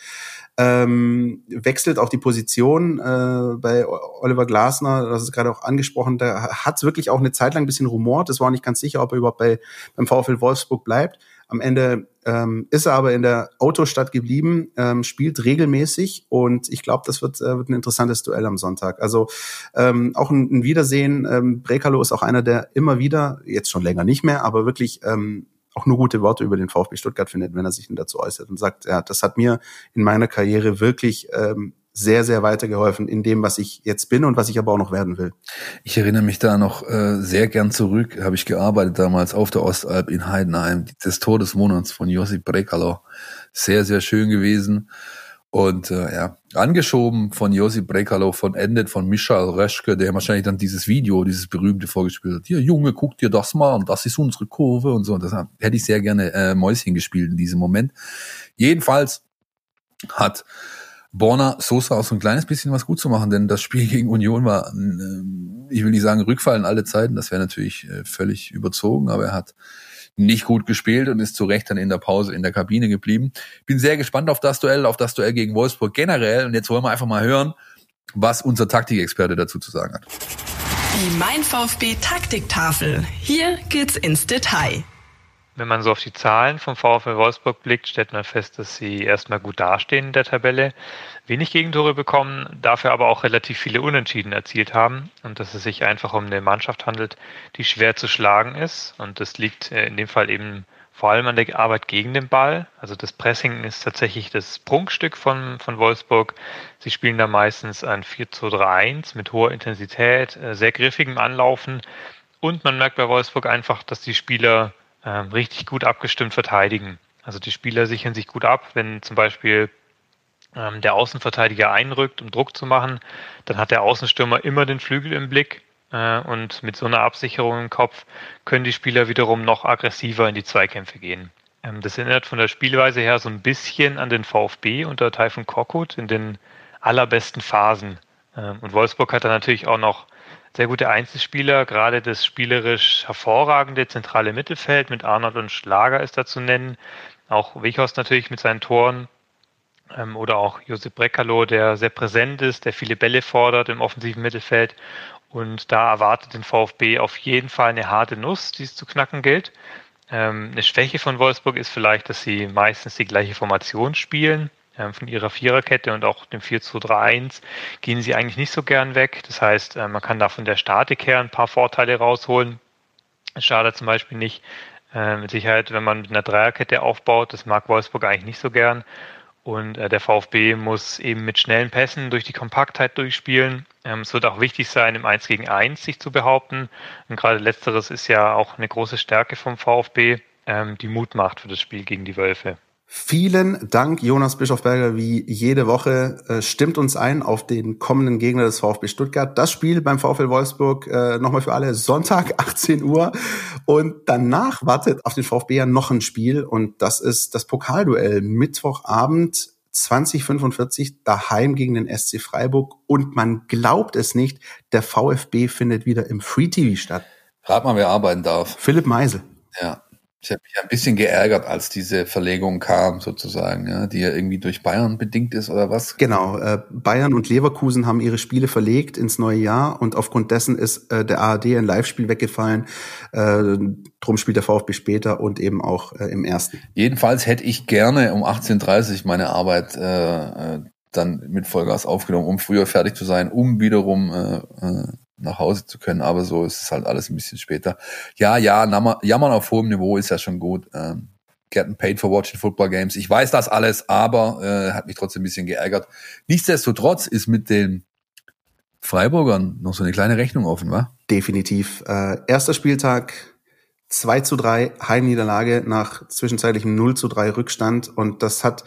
Ähm, wechselt auch die Position äh, bei Oliver Glasner, das ist gerade auch angesprochen, da hat es wirklich auch eine Zeit lang ein bisschen rumort. Es war nicht ganz sicher, ob er überhaupt bei, beim VfL Wolfsburg bleibt. Am Ende ähm, ist er aber in der Autostadt geblieben, ähm, spielt regelmäßig und ich glaube, das wird, äh, wird ein interessantes Duell am Sonntag. Also ähm, auch ein, ein Wiedersehen. Ähm, Brekalo ist auch einer, der immer wieder, jetzt schon länger nicht mehr, aber wirklich ähm, auch nur gute Worte über den VfB Stuttgart findet, wenn er sich dazu äußert und sagt, ja, das hat mir in meiner Karriere wirklich ähm, sehr, sehr weitergeholfen in dem, was ich jetzt bin und was ich aber auch noch werden will. Ich erinnere mich da noch äh, sehr gern zurück, habe ich gearbeitet damals auf der Ostalb in Heidenheim, des Monats von Josip Brekalo. Sehr, sehr schön gewesen. Und äh, ja, angeschoben von Josip Brekalo, von Endet, von Michael Reschke, der wahrscheinlich dann dieses Video, dieses berühmte vorgespielt hat. Hier, Junge, guck dir das mal an, das ist unsere Kurve und so. Und das hätte ich sehr gerne äh, Mäuschen gespielt in diesem Moment. Jedenfalls hat Borna Sosa auch so ein kleines bisschen was gut zu machen, denn das Spiel gegen Union war, äh, ich will nicht sagen Rückfall in alle Zeiten, das wäre natürlich äh, völlig überzogen, aber er hat nicht gut gespielt und ist zu Recht dann in der Pause in der Kabine geblieben. Bin sehr gespannt auf das Duell, auf das Duell gegen Wolfsburg generell und jetzt wollen wir einfach mal hören, was unser Taktikexperte dazu zu sagen hat. Die Mein VfB Taktiktafel. Hier geht's ins Detail. Wenn man so auf die Zahlen vom VfL Wolfsburg blickt, stellt man fest, dass sie erstmal gut dastehen in der Tabelle, wenig Gegentore bekommen, dafür aber auch relativ viele Unentschieden erzielt haben und dass es sich einfach um eine Mannschaft handelt, die schwer zu schlagen ist. Und das liegt äh, in dem Fall eben vor allem an der Arbeit gegen den Ball. Also das Pressing ist tatsächlich das Prunkstück von, von Wolfsburg. Sie spielen da meistens ein 4 2 3 1 mit hoher Intensität, äh, sehr griffigem Anlaufen. Und man merkt bei Wolfsburg einfach, dass die Spieler ähm, richtig gut abgestimmt verteidigen. Also die Spieler sichern sich gut ab, wenn zum Beispiel ähm, der Außenverteidiger einrückt, um Druck zu machen, dann hat der Außenstürmer immer den Flügel im Blick äh, und mit so einer Absicherung im Kopf können die Spieler wiederum noch aggressiver in die Zweikämpfe gehen. Ähm, das erinnert von der Spielweise her so ein bisschen an den VfB unter Taifun Korkut in den allerbesten Phasen. Ähm, und Wolfsburg hat dann natürlich auch noch sehr gute Einzelspieler, gerade das spielerisch hervorragende zentrale Mittelfeld mit Arnold und Schlager ist da zu nennen. Auch Wichhorst natürlich mit seinen Toren ähm, oder auch Josep Brekalo, der sehr präsent ist, der viele Bälle fordert im offensiven Mittelfeld. Und da erwartet den VfB auf jeden Fall eine harte Nuss, die es zu knacken gilt. Ähm, eine Schwäche von Wolfsburg ist vielleicht, dass sie meistens die gleiche Formation spielen. Ähm, von ihrer Viererkette und auch dem 4-2-3-1 gehen sie eigentlich nicht so gern weg. Das heißt, äh, man kann da von der Statik her ein paar Vorteile rausholen. Es schadet zum Beispiel nicht, äh, mit Sicherheit, wenn man mit einer Dreierkette aufbaut. Das mag Wolfsburg eigentlich nicht so gern. Und äh, der VfB muss eben mit schnellen Pässen durch die Kompaktheit durchspielen. Ähm, es wird auch wichtig sein, im 1 gegen 1 sich zu behaupten. Und gerade letzteres ist ja auch eine große Stärke vom VfB, ähm, die Mut macht für das Spiel gegen die Wölfe. Vielen Dank, Jonas Bischofberger, wie jede Woche. Äh, stimmt uns ein auf den kommenden Gegner des VfB Stuttgart. Das Spiel beim VfL Wolfsburg äh, nochmal für alle Sonntag 18 Uhr. Und danach wartet auf den VfB ja noch ein Spiel. Und das ist das Pokalduell Mittwochabend 2045 daheim gegen den SC Freiburg. Und man glaubt es nicht, der VfB findet wieder im Free TV statt. Rat mal, wer arbeiten darf. Philipp Meisel. Ja, ich habe mich ein bisschen geärgert, als diese Verlegung kam, sozusagen, ja, die ja irgendwie durch Bayern bedingt ist oder was? Genau, äh, Bayern und Leverkusen haben ihre Spiele verlegt ins neue Jahr und aufgrund dessen ist äh, der ARD ein Live-Spiel weggefallen. Äh, drum spielt der VfB später und eben auch äh, im ersten. Jedenfalls hätte ich gerne um 18.30 Uhr meine Arbeit äh, äh, dann mit Vollgas aufgenommen, um früher fertig zu sein, um wiederum äh, äh, nach Hause zu können, aber so ist es halt alles ein bisschen später. Ja, ja, jammern auf hohem Niveau ist ja schon gut. Ähm, getting paid for watching football games. Ich weiß das alles, aber äh, hat mich trotzdem ein bisschen geärgert. Nichtsdestotrotz ist mit den Freiburgern noch so eine kleine Rechnung offen, wa? Definitiv. Äh, erster Spieltag 2 zu 3 Heimniederlage nach zwischenzeitlichem 0 zu 3 Rückstand und das hat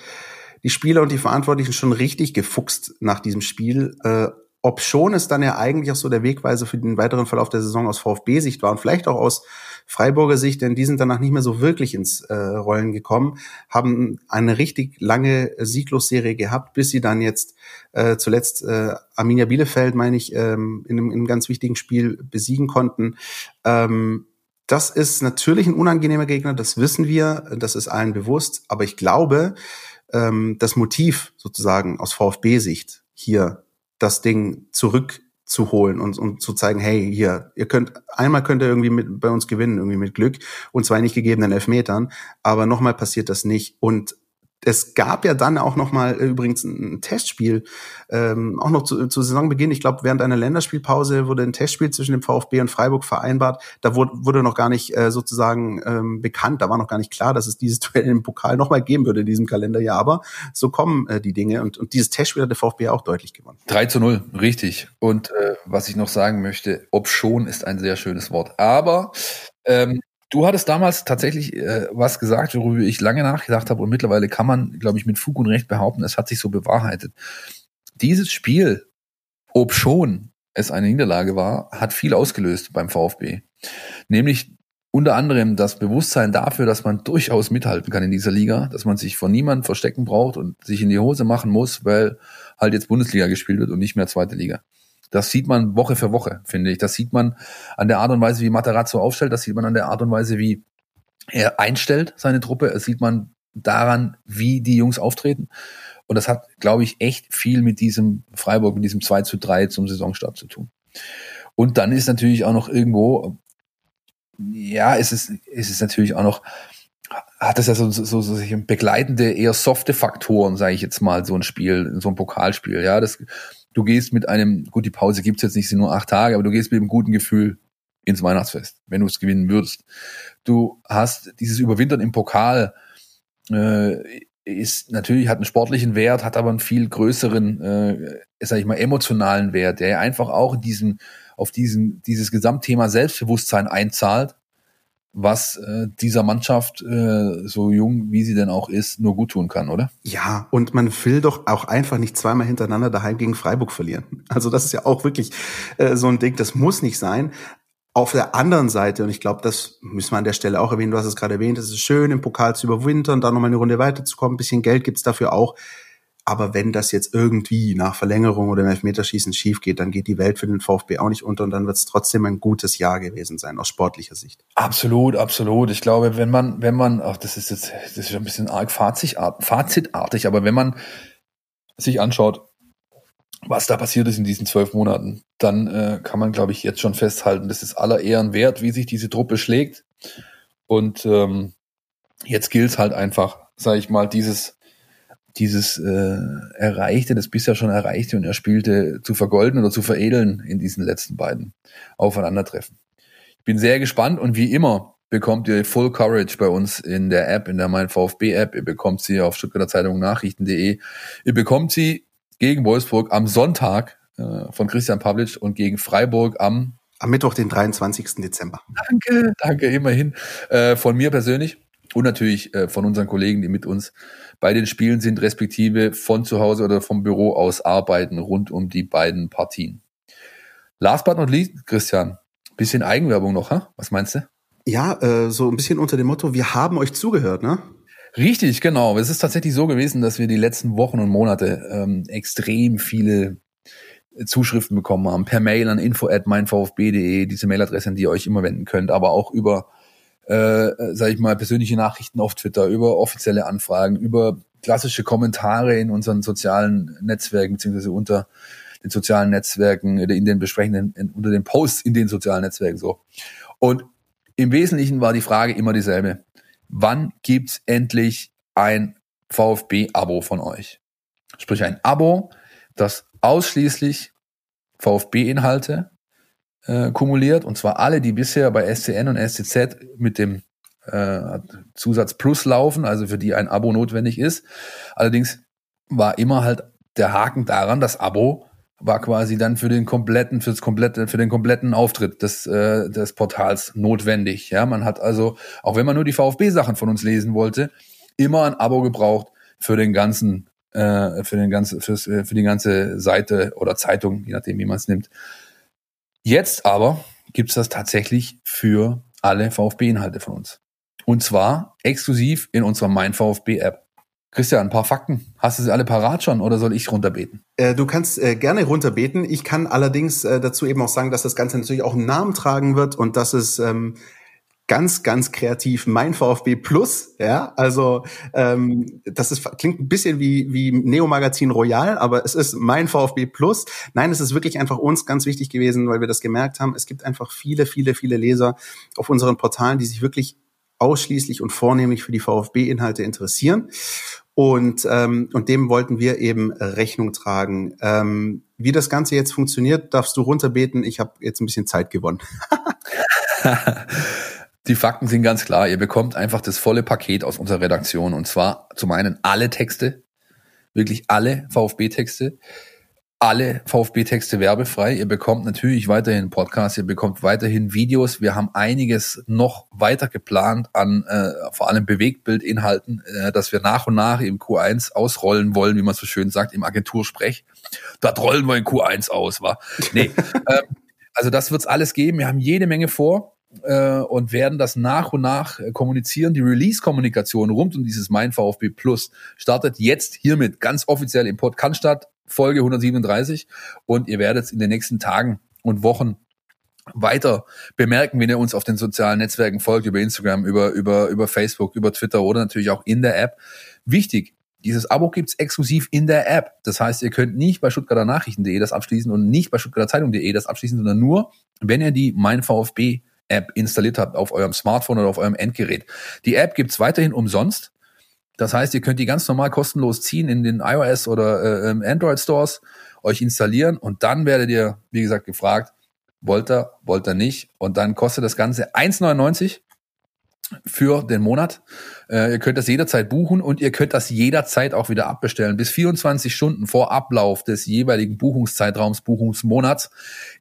die Spieler und die Verantwortlichen schon richtig gefuchst nach diesem Spiel. Äh, ob schon es dann ja eigentlich auch so der Wegweise für den weiteren Verlauf der Saison aus VfB-Sicht war und vielleicht auch aus Freiburger Sicht, denn die sind danach nicht mehr so wirklich ins äh, Rollen gekommen, haben eine richtig lange Sieglosserie gehabt, bis sie dann jetzt äh, zuletzt äh, Arminia Bielefeld, meine ich, ähm, in, einem, in einem ganz wichtigen Spiel besiegen konnten. Ähm, das ist natürlich ein unangenehmer Gegner, das wissen wir, das ist allen bewusst, aber ich glaube, ähm, das Motiv sozusagen aus VfB-Sicht hier das Ding zurückzuholen und, und zu zeigen, hey, hier, ihr könnt, einmal könnt ihr irgendwie mit, bei uns gewinnen, irgendwie mit Glück, und zwar nicht gegebenen Elfmetern, aber nochmal passiert das nicht. Und es gab ja dann auch noch mal äh, übrigens ein Testspiel, ähm, auch noch zu, zu Saisonbeginn. Ich glaube, während einer Länderspielpause wurde ein Testspiel zwischen dem VfB und Freiburg vereinbart. Da wurde, wurde noch gar nicht äh, sozusagen ähm, bekannt. Da war noch gar nicht klar, dass es dieses Duell im Pokal noch mal geben würde in diesem Kalenderjahr. Aber so kommen äh, die Dinge. Und, und dieses Testspiel hat der VfB auch deutlich gewonnen. 3 zu 0, richtig. Und äh, was ich noch sagen möchte, ob schon ist ein sehr schönes Wort. Aber ähm, Du hattest damals tatsächlich äh, was gesagt, worüber ich lange nachgedacht habe und mittlerweile kann man, glaube ich, mit Fug und Recht behaupten, es hat sich so bewahrheitet. Dieses Spiel, ob schon es eine Niederlage war, hat viel ausgelöst beim VfB. Nämlich unter anderem das Bewusstsein dafür, dass man durchaus mithalten kann in dieser Liga, dass man sich von niemandem verstecken braucht und sich in die Hose machen muss, weil halt jetzt Bundesliga gespielt wird und nicht mehr zweite Liga. Das sieht man Woche für Woche, finde ich. Das sieht man an der Art und Weise, wie Materazzo aufstellt. Das sieht man an der Art und Weise, wie er einstellt seine Truppe. Das sieht man daran, wie die Jungs auftreten. Und das hat, glaube ich, echt viel mit diesem Freiburg, mit diesem 2 zu 3 zum Saisonstart zu tun. Und dann ist natürlich auch noch irgendwo, ja, es ist, es ist natürlich auch noch, hat das ja so, so, so so begleitende, eher softe Faktoren, sage ich jetzt mal, so ein Spiel, so ein Pokalspiel. Ja, das, du gehst mit einem, gut, die Pause gibt's jetzt nicht, sind nur acht Tage, aber du gehst mit einem guten Gefühl ins Weihnachtsfest, wenn du es gewinnen würdest. Du hast dieses Überwintern im Pokal, äh, ist natürlich hat einen sportlichen Wert, hat aber einen viel größeren, äh, sag ich mal, emotionalen Wert, der einfach auch in diesen, auf diesen, dieses Gesamtthema Selbstbewusstsein einzahlt, was äh, dieser Mannschaft, äh, so jung wie sie denn auch ist, nur gut tun kann, oder? Ja, und man will doch auch einfach nicht zweimal hintereinander daheim gegen Freiburg verlieren. Also das ist ja auch wirklich äh, so ein Ding, das muss nicht sein. Auf der anderen Seite, und ich glaube, das müssen wir an der Stelle auch erwähnen, du hast es gerade erwähnt, es ist schön, im Pokal zu überwintern, dann nochmal eine Runde weiterzukommen, ein bisschen Geld gibt's dafür auch. Aber wenn das jetzt irgendwie nach Verlängerung oder im Elfmeterschießen schief geht, dann geht die Welt für den VfB auch nicht unter und dann wird es trotzdem ein gutes Jahr gewesen sein, aus sportlicher Sicht. Absolut, absolut. Ich glaube, wenn man, wenn man, ach, das ist jetzt, das ist ein bisschen arg fazitartig, aber wenn man sich anschaut, was da passiert ist in diesen zwölf Monaten, dann äh, kann man, glaube ich, jetzt schon festhalten, das ist aller Ehren wert, wie sich diese Truppe schlägt. Und ähm, jetzt gilt es halt einfach, sage ich mal, dieses dieses äh, Erreichte, das bisher schon Erreichte und Erspielte zu vergolden oder zu veredeln in diesen letzten beiden Aufeinandertreffen. Ich bin sehr gespannt und wie immer bekommt ihr Full Coverage bei uns in der App, in der Mein VfB App. Ihr bekommt sie auf Stuttgarter Zeitung Nachrichten.de. Ihr bekommt sie gegen Wolfsburg am Sonntag äh, von Christian Pavlic und gegen Freiburg am am Mittwoch, den 23. Dezember. Danke, danke, immerhin. Äh, von mir persönlich und natürlich äh, von unseren Kollegen, die mit uns bei den Spielen sind, respektive von zu Hause oder vom Büro aus arbeiten rund um die beiden Partien. Last but not least, Christian, bisschen Eigenwerbung noch, ha? was meinst du? Ja, äh, so ein bisschen unter dem Motto, wir haben euch zugehört, ne? Richtig, genau. Es ist tatsächlich so gewesen, dass wir die letzten Wochen und Monate ähm, extrem viele Zuschriften bekommen haben, per Mail an info at meinvfb.de, diese Mailadresse, an die ihr euch immer wenden könnt, aber auch über äh, sage ich mal, persönliche Nachrichten auf Twitter, über offizielle Anfragen, über klassische Kommentare in unseren sozialen Netzwerken, beziehungsweise unter den sozialen Netzwerken, in den besprechenden, unter den Posts in den sozialen Netzwerken so. Und im Wesentlichen war die Frage immer dieselbe. Wann gibt's endlich ein VfB-Abo von euch? Sprich ein Abo, das ausschließlich VfB-Inhalte äh, kumuliert, und zwar alle, die bisher bei SCN und SCZ mit dem äh, Zusatz Plus laufen, also für die ein Abo notwendig ist. Allerdings war immer halt der Haken daran, das Abo war quasi dann für den kompletten, fürs komplette, für den kompletten Auftritt des, äh, des Portals notwendig. Ja, man hat also, auch wenn man nur die VfB-Sachen von uns lesen wollte, immer ein Abo gebraucht für den ganzen, äh, für den ganzen, fürs, äh, für die ganze Seite oder Zeitung, je nachdem, wie man es nimmt. Jetzt aber gibt es das tatsächlich für alle VfB-Inhalte von uns. Und zwar exklusiv in unserer Mein VfB-App. Christian, ein paar Fakten. Hast du sie alle parat schon oder soll ich runterbeten? Äh, du kannst äh, gerne runterbeten. Ich kann allerdings äh, dazu eben auch sagen, dass das Ganze natürlich auch einen Namen tragen wird und dass es ähm, ganz, ganz kreativ mein VfB Plus, ja, also ähm, das ist, klingt ein bisschen wie, wie Neo Magazin Royal, aber es ist mein VfB Plus. Nein, es ist wirklich einfach uns ganz wichtig gewesen, weil wir das gemerkt haben. Es gibt einfach viele, viele, viele Leser auf unseren Portalen, die sich wirklich ausschließlich und vornehmlich für die VfB-Inhalte interessieren. Und, ähm, und dem wollten wir eben Rechnung tragen. Ähm, wie das Ganze jetzt funktioniert, darfst du runterbeten. Ich habe jetzt ein bisschen Zeit gewonnen. Die Fakten sind ganz klar. Ihr bekommt einfach das volle Paket aus unserer Redaktion. Und zwar zum einen alle Texte, wirklich alle VfB-Texte, alle VfB-Texte werbefrei. Ihr bekommt natürlich weiterhin Podcasts, ihr bekommt weiterhin Videos. Wir haben einiges noch weiter geplant an äh, vor allem Bewegtbildinhalten, äh, dass wir nach und nach im Q1 ausrollen wollen, wie man so schön sagt, im Agentursprech. Da rollen wir in Q1 aus, wa? Nee. ähm, also das wird's alles geben. Wir haben jede Menge vor. Äh, und werden das nach und nach äh, kommunizieren. Die Release-Kommunikation rund um dieses Mein VfB Plus startet jetzt hiermit ganz offiziell im Podcast statt, Folge 137. Und ihr werdet es in den nächsten Tagen und Wochen weiter bemerken, wenn ihr uns auf den sozialen Netzwerken folgt, über Instagram, über, über, über Facebook, über Twitter oder natürlich auch in der App. Wichtig, dieses Abo gibt's exklusiv in der App. Das heißt, ihr könnt nicht bei stuttgarter Nachrichten.de das abschließen und nicht bei stuttgarter Zeitung.de das abschließen, sondern nur, wenn ihr die Mein VfB App installiert habt auf eurem Smartphone oder auf eurem Endgerät. Die App gibt's weiterhin umsonst. Das heißt, ihr könnt die ganz normal kostenlos ziehen in den iOS oder äh, ähm, Android Stores, euch installieren und dann werdet ihr, wie gesagt, gefragt, wollt ihr, wollt ihr nicht. Und dann kostet das Ganze 1,99 für den Monat. Äh, ihr könnt das jederzeit buchen und ihr könnt das jederzeit auch wieder abbestellen. Bis 24 Stunden vor Ablauf des jeweiligen Buchungszeitraums, Buchungsmonats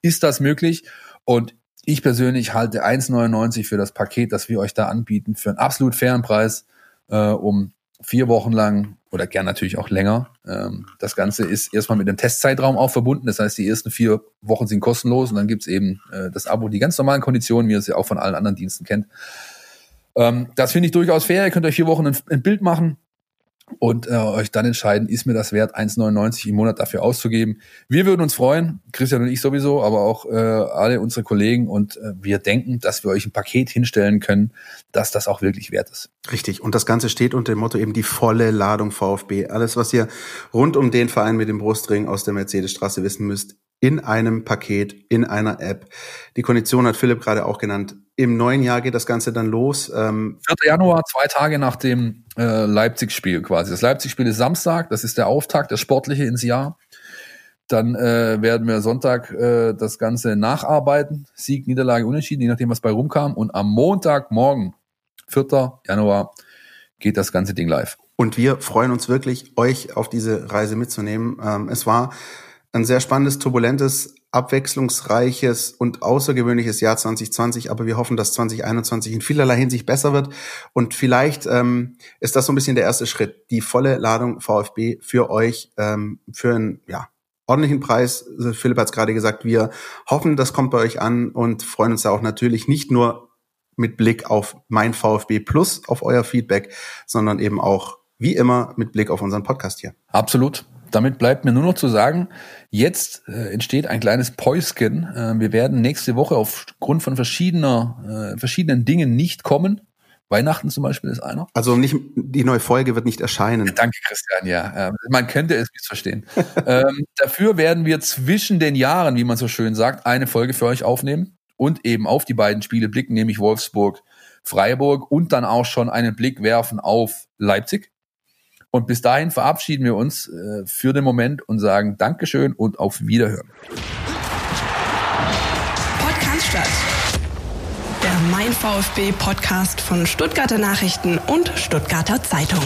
ist das möglich. Und ich persönlich halte 1,99 für das Paket, das wir euch da anbieten, für einen absolut fairen Preis, äh, um vier Wochen lang oder gern natürlich auch länger. Ähm, das Ganze ist erstmal mit einem Testzeitraum auch verbunden. Das heißt, die ersten vier Wochen sind kostenlos und dann gibt's eben äh, das Abo, die ganz normalen Konditionen, wie ihr es ja auch von allen anderen Diensten kennt. Ähm, das finde ich durchaus fair. Ihr könnt euch vier Wochen ein, ein Bild machen und äh, euch dann entscheiden, ist mir das wert, 1,99 im Monat dafür auszugeben. Wir würden uns freuen, Christian und ich sowieso, aber auch äh, alle unsere Kollegen und äh, wir denken, dass wir euch ein Paket hinstellen können, dass das auch wirklich wert ist. Richtig. Und das Ganze steht unter dem Motto eben die volle Ladung VfB. Alles, was ihr rund um den Verein mit dem Brustring aus der Mercedesstraße wissen müsst, in einem Paket, in einer App. Die Kondition hat Philipp gerade auch genannt. Im neuen Jahr geht das Ganze dann los. Ähm 4. Januar, zwei Tage nach dem äh, Leipzig-Spiel quasi. Das Leipzig-Spiel ist Samstag, das ist der Auftakt, der sportliche ins Jahr. Dann äh, werden wir Sonntag äh, das Ganze nacharbeiten. Sieg, Niederlage, Unentschieden, je nachdem, was bei rumkam. Und am Montagmorgen, 4. Januar, geht das ganze Ding live. Und wir freuen uns wirklich, euch auf diese Reise mitzunehmen. Ähm, es war ein sehr spannendes, turbulentes, abwechslungsreiches und außergewöhnliches Jahr 2020, aber wir hoffen, dass 2021 in vielerlei Hinsicht besser wird. Und vielleicht ähm, ist das so ein bisschen der erste Schritt, die volle Ladung VfB für euch, ähm, für einen ja, ordentlichen Preis. Philipp hat es gerade gesagt, wir hoffen, das kommt bei euch an und freuen uns da auch natürlich nicht nur mit Blick auf mein VfB Plus, auf euer Feedback, sondern eben auch wie immer mit Blick auf unseren Podcast hier. Absolut damit bleibt mir nur noch zu sagen, jetzt äh, entsteht ein kleines Päuschen. Äh, wir werden nächste Woche aufgrund von verschiedener, äh, verschiedenen Dingen nicht kommen. Weihnachten zum Beispiel ist einer. Also nicht die neue Folge wird nicht erscheinen. Ja, danke, Christian, ja. Ähm, man könnte es missverstehen. ähm, dafür werden wir zwischen den Jahren, wie man so schön sagt, eine Folge für euch aufnehmen und eben auf die beiden Spiele blicken, nämlich Wolfsburg, Freiburg und dann auch schon einen Blick werfen auf Leipzig. Und bis dahin verabschieden wir uns äh, für den Moment und sagen Dankeschön und auf Wiederhören. Podcast statt. Der Mein VfB Podcast von Stuttgarter Nachrichten und Stuttgarter Zeitung.